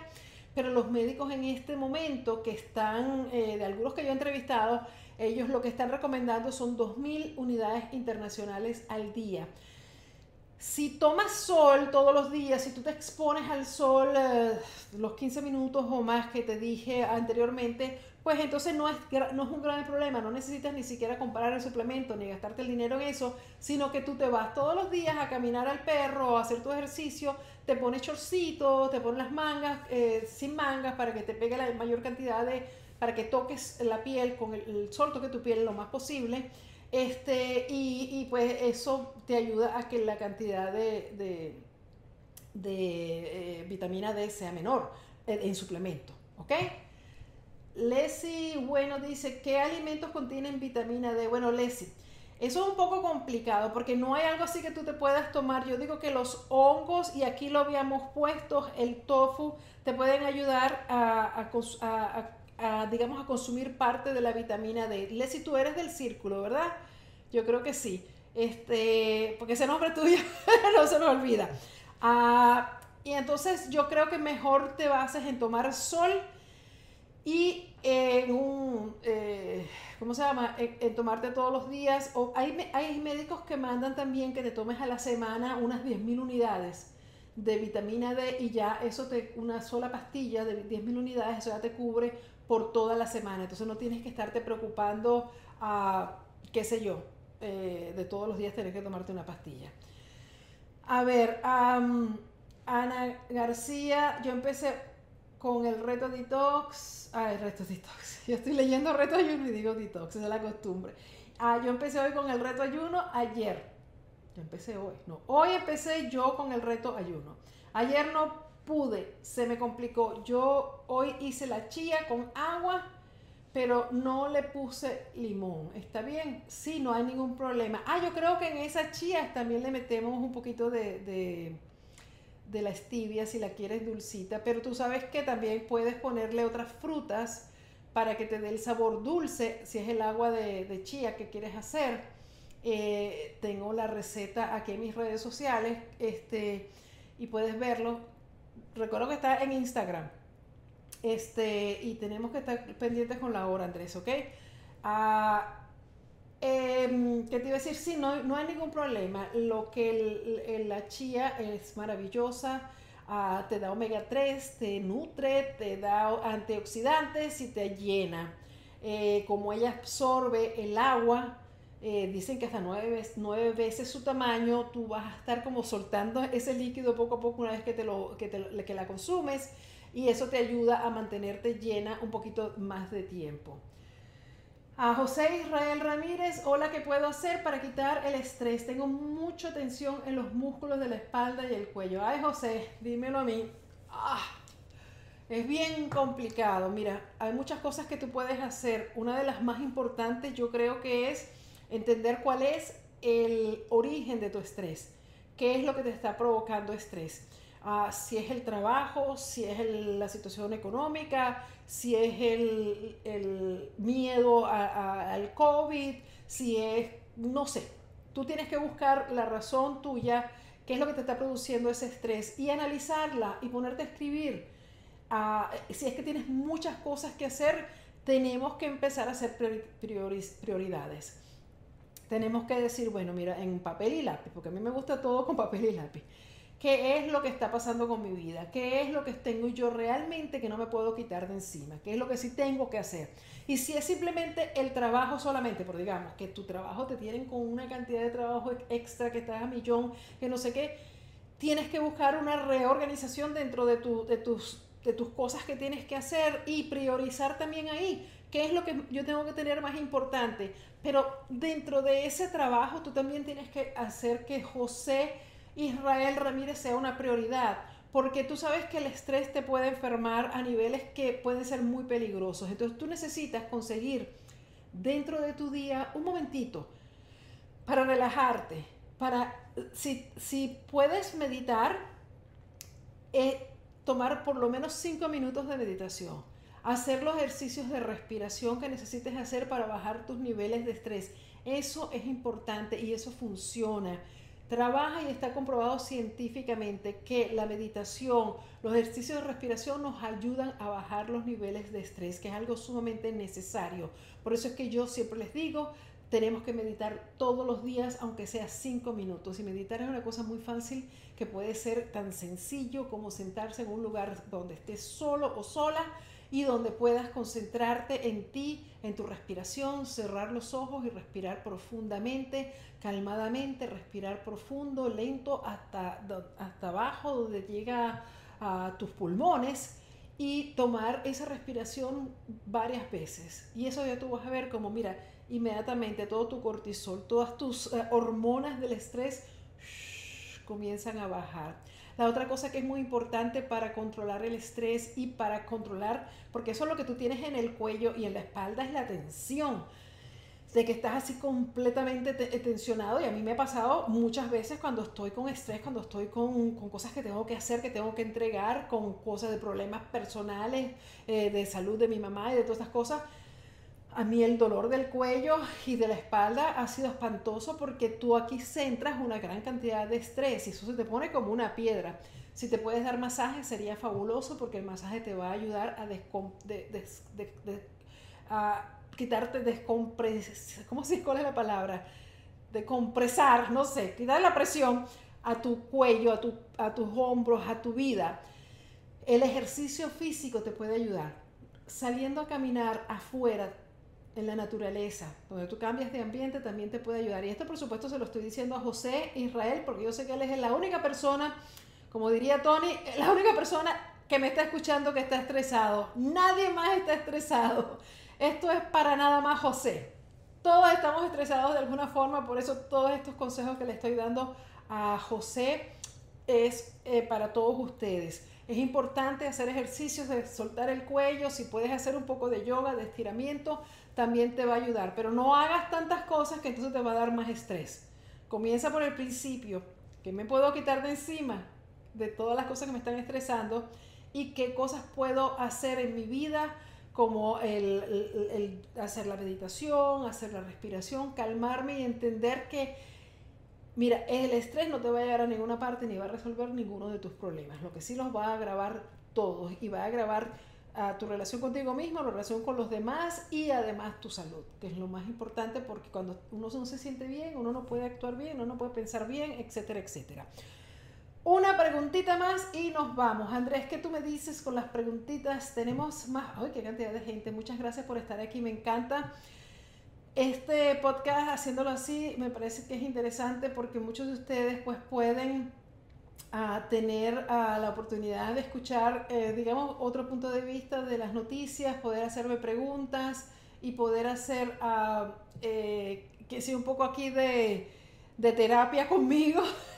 pero los médicos en este momento que están, eh, de algunos que yo he entrevistado, ellos lo que están recomendando son 2.000 unidades internacionales al día. Si tomas sol todos los días, si tú te expones al sol eh, los 15 minutos o más que te dije anteriormente, pues entonces no es, no es un gran problema, no necesitas ni siquiera comprar el suplemento ni gastarte el dinero en eso, sino que tú te vas todos los días a caminar al perro, a hacer tu ejercicio, te pones chorcitos, te pones las mangas eh, sin mangas para que te pegue la mayor cantidad de, para que toques la piel con el, sol, toque tu piel lo más posible este, y, pues eso te ayuda a que la cantidad de, de, eh, vitamina D sea menor en, suplemento, ¿ok? Leslie, bueno, dice, ¿qué alimentos contienen vitamina D? Bueno, Leslie, eso es un poco complicado porque no hay algo así que tú te puedas tomar. Yo digo que los hongos, y aquí lo habíamos puesto, el tofu, te pueden ayudar a, digamos, a consumir parte de la vitamina D. Leslie, tú eres del círculo, ¿verdad? Yo creo que sí. Este, porque ese nombre tuyo no se me olvida. Ah, y entonces yo creo que mejor te bases en tomar sol y en un, eh, ¿cómo se llama? En, tomarte todos los días. O hay, hay médicos que mandan también que te tomes a la semana unas 10.000 unidades de vitamina D y ya eso te, una sola pastilla de 10.000 unidades, eso ya te cubre por toda la semana. Entonces no tienes que estarte preocupando a, qué sé yo, eh, de todos los días tener que tomarte una pastilla. A ver, Ana García, yo empecé con el reto detox. Ah, el reto detox. Yo estoy leyendo reto ayuno y digo detox, es la costumbre. Ah, yo empecé hoy con el reto ayuno ayer. Yo empecé hoy. No, hoy empecé yo con el reto ayuno. Ayer no pude, se me complicó. Yo hoy hice la chía con agua, pero no le puse limón. ¿Está bien? Sí, no hay ningún problema. Ah, yo creo que en esas chías también le metemos un poquito de, de, de la stevia si la quieres dulcita, pero tú sabes que también puedes ponerle otras frutas para que te dé el sabor dulce si es el agua de, de chía que quieres hacer. Eh, tengo la receta aquí en mis redes sociales este, y puedes verlo recuerdo que está en Instagram. Este, y tenemos que estar pendientes con la hora, Andrés, ¿ok? Ah, em, ¿Qué te iba a decir? Sí, no, no hay ningún problema. Lo que la chía es maravillosa. Ah, te da omega 3, te nutre, te da antioxidantes y te llena. Eh, como ella absorbe el agua, eh, dicen que hasta nueve, nueve, veces su tamaño, tú vas a estar como soltando ese líquido poco a poco una vez que, te lo, que, te, que la consumes y eso te ayuda a mantenerte llena un poquito más de tiempo. A José Israel Ramírez, hola, ¿qué puedo hacer para quitar el estrés? Tengo mucha tensión en los músculos de la espalda y el cuello. Ay, José, dímelo a mí. Ah, es bien complicado. Mira, hay muchas cosas que tú puedes hacer. Una de las más importantes yo creo que es entender cuál es el origen de tu estrés, qué es lo que te está provocando estrés. Ah, si es el trabajo, si es la situación económica, si es el, miedo al COVID, si es, no sé, tú tienes que buscar la razón tuya, qué es lo que te está produciendo ese estrés y analizarla y ponerte a escribir. Ah, si es que tienes muchas cosas que hacer, tenemos que empezar a hacer prioridades tenemos que decir, bueno, mira, en papel y lápiz, porque a mí me gusta todo con papel y lápiz. Qué es lo que está pasando con mi vida, qué es lo que tengo yo realmente que no me puedo quitar de encima, qué es lo que sí tengo que hacer. Y si es simplemente el trabajo solamente, por digamos que tu trabajo te tienen con una cantidad de trabajo extra que estás a millón, que no sé qué, tienes que buscar una reorganización dentro de, tu, de, tus, de tus cosas que tienes que hacer y priorizar también ahí. ¿Qué es lo que yo tengo que tener más importante? Pero dentro de ese trabajo tú también tienes que hacer que José Israel Ramírez sea una prioridad, porque tú sabes que el estrés te puede enfermar a niveles que pueden ser muy peligrosos. Entonces tú necesitas conseguir dentro de tu día un momentito para relajarte, para, si, si puedes meditar, eh, tomar por lo menos cinco minutos de meditación, hacer los ejercicios de respiración que necesites hacer para bajar tus niveles de estrés. Eso es importante y eso funciona. Trabaja y está comprobado científicamente que la meditación, los ejercicios de respiración nos ayudan a bajar los niveles de estrés, que es algo sumamente necesario. Por eso es que yo siempre les digo, tenemos que meditar todos los días, aunque sea cinco minutos. Y meditar es una cosa muy fácil que puede ser tan sencillo como sentarse en un lugar donde estés solo o sola y donde puedas concentrarte en ti, en tu respiración, cerrar los ojos y respirar profundamente, calmadamente, respirar profundo, lento hasta, hasta abajo, donde llega a tus pulmones y tomar esa respiración varias veces. Y eso ya tú vas a ver como, mira, inmediatamente todo tu cortisol, todas tus eh, hormonas del estrés comienzan a bajar. La otra cosa que es muy importante para controlar el estrés y para controlar, porque eso es lo que tú tienes en el cuello y en la espalda, es la tensión. De que estás así completamente tensionado y a mí me ha pasado muchas veces cuando estoy con estrés, cuando estoy con, con cosas que tengo que hacer, que tengo que entregar, con cosas de problemas personales, eh, de salud de mi mamá y de todas estas cosas a mí el dolor del cuello y de la espalda ha sido espantoso porque tú aquí centras una gran cantidad de estrés y eso se te pone como una piedra. Si te puedes dar masaje sería fabuloso porque el masaje te va a ayudar a, a quitarte descompresar, ¿cómo se cuál la palabra? De compresar, no sé, quitar la presión a tu cuello, a, tu, a tus hombros, a tu vida. El ejercicio físico te puede ayudar. Saliendo a caminar afuera en la naturaleza, donde tú cambias de ambiente, también te puede ayudar. Y esto, por supuesto, se lo estoy diciendo a José Israel, porque yo sé que él es la única persona, como diría Tony, la única persona que me está escuchando que está estresado. Nadie más está estresado. Esto es para nada más José. Todos estamos estresados de alguna forma, por eso todos estos consejos que le estoy dando a José es eh, para todos ustedes. Es importante hacer ejercicios de soltar el cuello, si puedes hacer un poco de yoga, de estiramiento, también te va a ayudar. Pero no hagas tantas cosas que entonces te va a dar más estrés. Comienza por el principio. ¿Qué me puedo quitar de encima de todas las cosas que me están estresando? ¿Y qué cosas puedo hacer en mi vida? Como el, hacer la meditación, hacer la respiración, calmarme y entender que, mira, el estrés no te va a llevar a ninguna parte ni va a resolver ninguno de tus problemas. Lo que sí los va a agravar todos y va a agravar a tu relación contigo mismo, la relación con los demás y además tu salud, que es lo más importante porque cuando uno no se siente bien, uno no puede actuar bien, uno no puede pensar bien, etcétera, etcétera. Una preguntita más y nos vamos. Andrés, ¿qué tú me dices con las preguntitas? Tenemos más, ¡ay, qué cantidad de gente! Muchas gracias por estar aquí, me encanta. Este podcast, haciéndolo así, me parece que es interesante porque muchos de ustedes pues pueden a tener la oportunidad de escuchar, eh, digamos, otro punto de vista de las noticias, poder hacerme preguntas y poder hacer, uh, que sea un poco aquí de, terapia conmigo,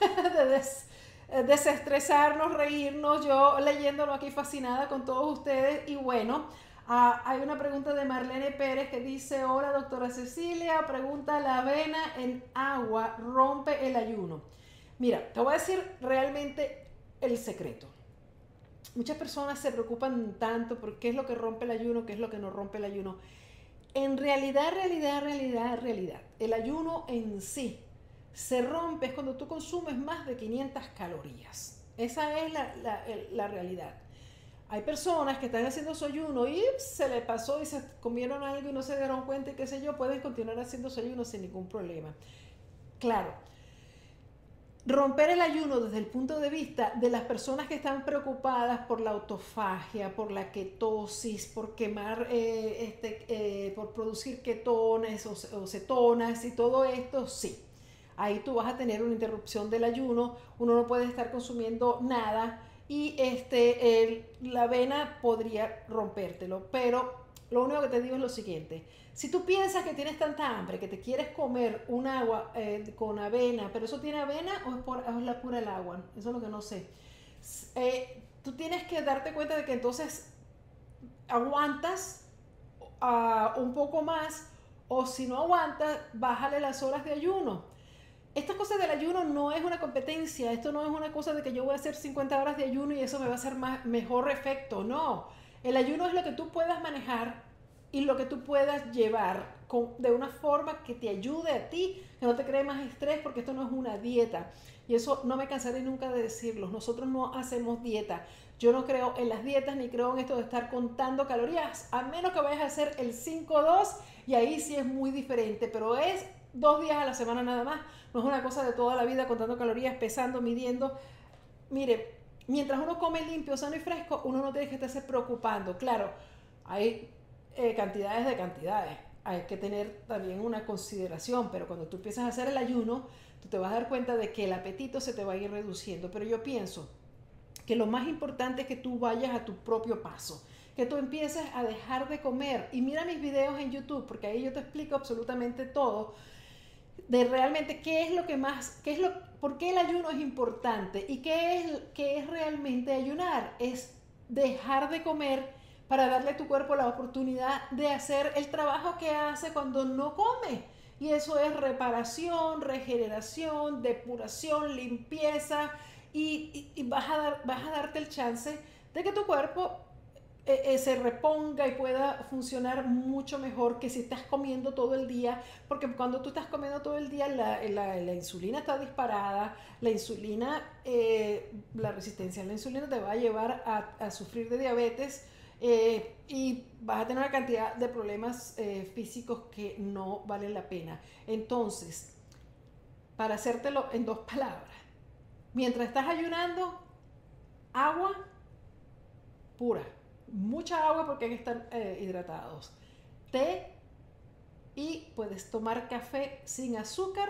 de desestresarnos, reírnos, yo leyéndolo aquí fascinada con todos ustedes y bueno. Ah, hay una pregunta de Marlene Pérez que dice, hola doctora Cecilia, pregunta, ¿la avena en agua rompe el ayuno? Mira, te voy a decir realmente el secreto. Muchas personas se preocupan tanto por qué es lo que rompe el ayuno, qué es lo que no rompe el ayuno. En realidad, realidad, realidad, realidad, el ayuno en sí se rompe cuando tú consumes más de 500 calorías. Esa es la, realidad. Hay personas que están haciendo su ayuno y se le pasó y se comieron algo y no se dieron cuenta y qué sé yo, pueden continuar haciendo su ayuno sin ningún problema. Claro, romper el ayuno desde el punto de vista de las personas que están preocupadas por la autofagia, por la ketosis, por quemar, eh, este, eh, por producir ketones o, cetonas y todo esto, sí. Ahí tú vas a tener una interrupción del ayuno, uno no puede estar consumiendo nada y este, la avena podría rompértelo, pero lo único que te digo es lo siguiente. Si tú piensas que tienes tanta hambre, que te quieres comer un agua eh, con avena, pero eso tiene avena o es, por, la pura el agua, eso es lo que no sé. Eh, tú tienes que darte cuenta de que entonces aguantas ah, un poco más o si no aguantas, bájale las horas de ayuno. Esta cosa del ayuno no es una competencia, esto no es una cosa de que yo voy a hacer 50 horas de ayuno y eso me va a hacer más, mejor efecto, no. El ayuno es lo que tú puedas manejar y lo que tú puedas llevar con, de una forma que te ayude a ti, que no te cree más estrés, porque esto no es una dieta. Y eso no me cansaré nunca de decirlo. Nosotros no hacemos dieta. Yo no creo en las dietas ni creo en esto de estar contando calorías, a menos que vayas a hacer el 5-2 y ahí sí es muy diferente, pero es dos días a la semana nada más. No es una cosa de toda la vida contando calorías, pesando, midiendo. Mire, mientras uno come limpio, sano y fresco, uno no tiene que estarse preocupando. Claro, hay eh, cantidades de cantidades. Hay que tener también una consideración, pero cuando tú empiezas a hacer el ayuno, tú te vas a dar cuenta de que el apetito se te va a ir reduciendo. Pero yo pienso que lo más importante es que tú vayas a tu propio paso, que tú empieces a dejar de comer. Y mira mis videos en YouTube, porque ahí yo te explico absolutamente todo de realmente qué es lo que más, qué es lo, por qué el ayuno es importante y qué es, qué es realmente ayunar. Es dejar de comer para darle a tu cuerpo la oportunidad de hacer el trabajo que hace cuando no come. Y eso es reparación, regeneración, depuración, limpieza. Y, vas, a dar, vas a darte el chance de que tu cuerpo eh, eh, se reponga y pueda funcionar mucho mejor que si estás comiendo todo el día, porque cuando tú estás comiendo todo el día la, insulina está disparada, la insulina, eh, la resistencia a la insulina te va a llevar a sufrir de diabetes y vas a tener una cantidad de problemas físicos que no valen la pena. Entonces, para hacértelo en dos palabras, mientras estás ayunando, agua pura mucha agua porque hay que estar eh, hidratados. Té y puedes tomar café sin azúcar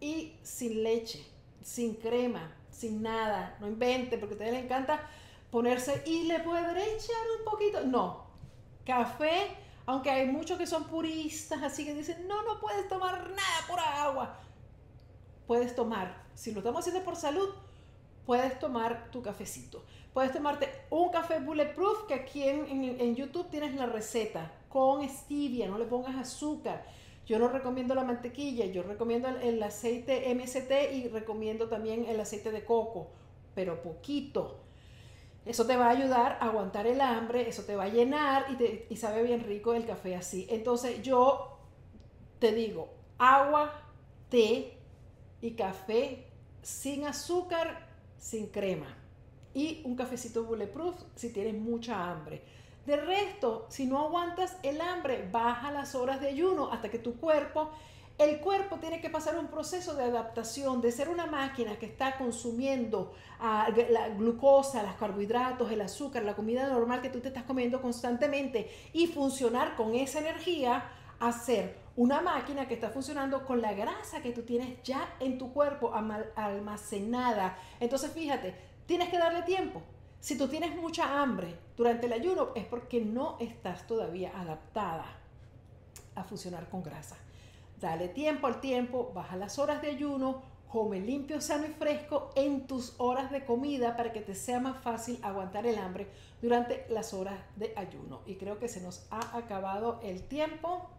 y sin leche, sin crema, sin nada. No invente porque a ustedes les encanta ponerse y le puede echar un poquito. No, café, aunque hay muchos que son puristas, así que dicen, no, no puedes tomar nada, pura agua. Puedes tomar, si lo estamos haciendo por salud, puedes tomar tu cafecito. Puedes tomarte un café bulletproof, que aquí en, YouTube tienes la receta, con stevia, no le pongas azúcar. Yo no recomiendo la mantequilla, yo recomiendo el, aceite MST y recomiendo también el aceite de coco, pero poquito. Eso te va a ayudar a aguantar el hambre, eso te va a llenar y, y sabe bien rico el café así. Entonces yo te digo, agua, té y café sin azúcar sin crema y un cafecito bulletproof si tienes mucha hambre. De resto, si no aguantas el hambre, baja las horas de ayuno hasta que tu cuerpo, el cuerpo tiene que pasar un proceso de adaptación, de ser una máquina que está consumiendo ah, la glucosa, los carbohidratos, el azúcar, la comida normal que tú te estás comiendo constantemente y funcionar con esa energía a ser una máquina que está funcionando con la grasa que tú tienes ya en tu cuerpo almacenada. Entonces, fíjate, tienes que darle tiempo. Si tú tienes mucha hambre durante el ayuno es porque no estás todavía adaptada a funcionar con grasa. Dale tiempo al tiempo, baja las horas de ayuno, come limpio, sano y fresco en tus horas de comida para que te sea más fácil aguantar el hambre durante las horas de ayuno. Y creo que se nos ha acabado el tiempo.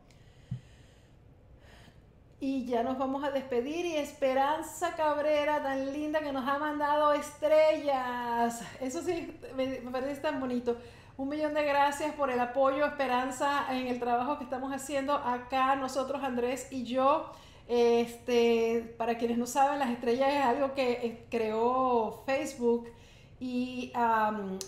Y ya nos vamos a despedir y Esperanza Cabrera, tan linda que nos ha mandado estrellas. Eso sí, me, parece tan bonito. Un millón de gracias por el apoyo, Esperanza, en el trabajo que estamos haciendo acá nosotros, Andrés y yo. Este, para quienes no saben, las estrellas es algo que eh, creó Facebook y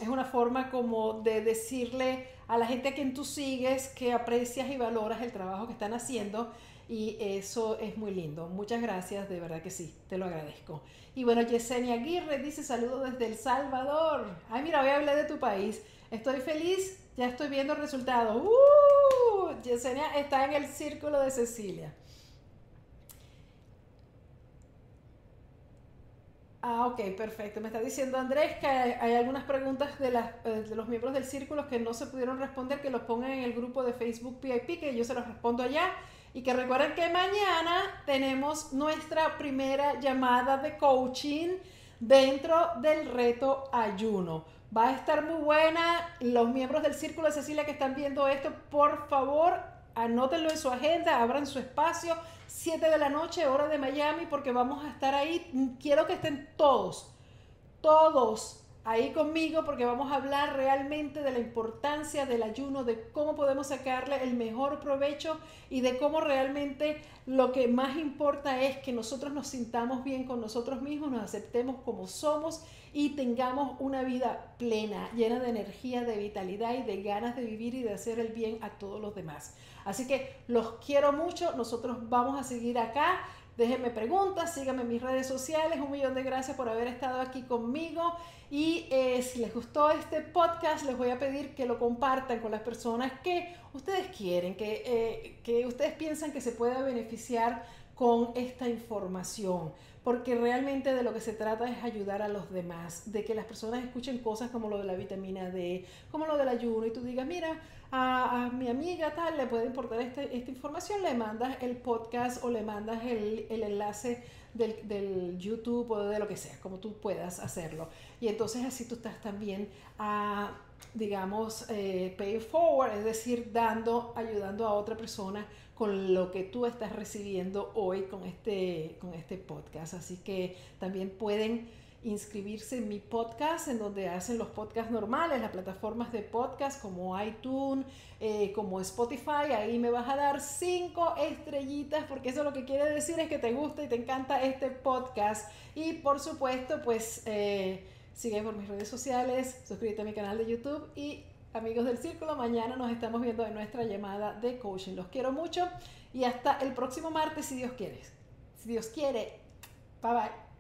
es una forma como de decirle a la gente a quien tú sigues que aprecias y valoras el trabajo que están haciendo y eso es muy lindo. Muchas gracias, de verdad que sí, te lo agradezco. Y bueno, Yesenia Aguirre dice saludos desde El Salvador. Ay, mira, voy a hablar de tu país. Estoy feliz, ya estoy viendo resultados. ¡Uh! Yesenia está en el círculo de Cecilia. Ah, ok, perfecto. Me está diciendo Andrés que hay, algunas preguntas de, eh, de, los miembros del círculo que no se pudieron responder, que los pongan en el grupo de Facebook PIP, que yo se los respondo allá. Y que recuerden que mañana tenemos nuestra primera llamada de coaching dentro del reto ayuno. Va a estar muy buena. Los miembros del Círculo de Cecilia que están viendo esto, por favor, anótenlo en su agenda, abran su espacio. 7 de la noche, hora de Miami, porque vamos a estar ahí. Quiero que estén todos, todos ahí conmigo porque vamos a hablar realmente de la importancia del ayuno, de cómo podemos sacarle el mejor provecho y de cómo realmente lo que más importa es que nosotros nos sintamos bien con nosotros mismos, nos aceptemos como somos y tengamos una vida plena, llena de energía, de vitalidad y de ganas de vivir y de hacer el bien a todos los demás. Así que los quiero mucho, nosotros vamos a seguir acá. Déjenme preguntas, síganme en mis redes sociales. Un millón de gracias por haber estado aquí conmigo. Y eh, si les gustó este podcast, les voy a pedir que lo compartan con las personas que ustedes quieren, que, eh, que ustedes piensan que se pueda beneficiar con esta información porque realmente de lo que se trata es ayudar a los demás, de que las personas escuchen cosas como lo de la vitamina D, como lo del ayuno, y tú digas, mira, a, mi amiga tal le puede importar este, esta información, le mandas el podcast o le mandas el, enlace del, YouTube o de lo que sea, como tú puedas hacerlo. Y entonces así tú estás también a, digamos, eh, pay forward, es decir, dando, ayudando a otra persona con lo que tú estás recibiendo hoy con este, con este podcast. Así que también pueden inscribirse en mi podcast, en donde hacen los podcasts normales, las plataformas de podcast como iTunes, eh, como Spotify. Ahí me vas a dar cinco estrellitas, porque eso lo que quiere decir es que te gusta y te encanta este podcast. Y por supuesto, pues eh, sigue por mis redes sociales, suscríbete a mi canal de YouTube y amigos del círculo, mañana nos estamos viendo en nuestra llamada de coaching. Los quiero mucho y hasta el próximo martes si Dios quiere. Si Dios quiere. Bye bye.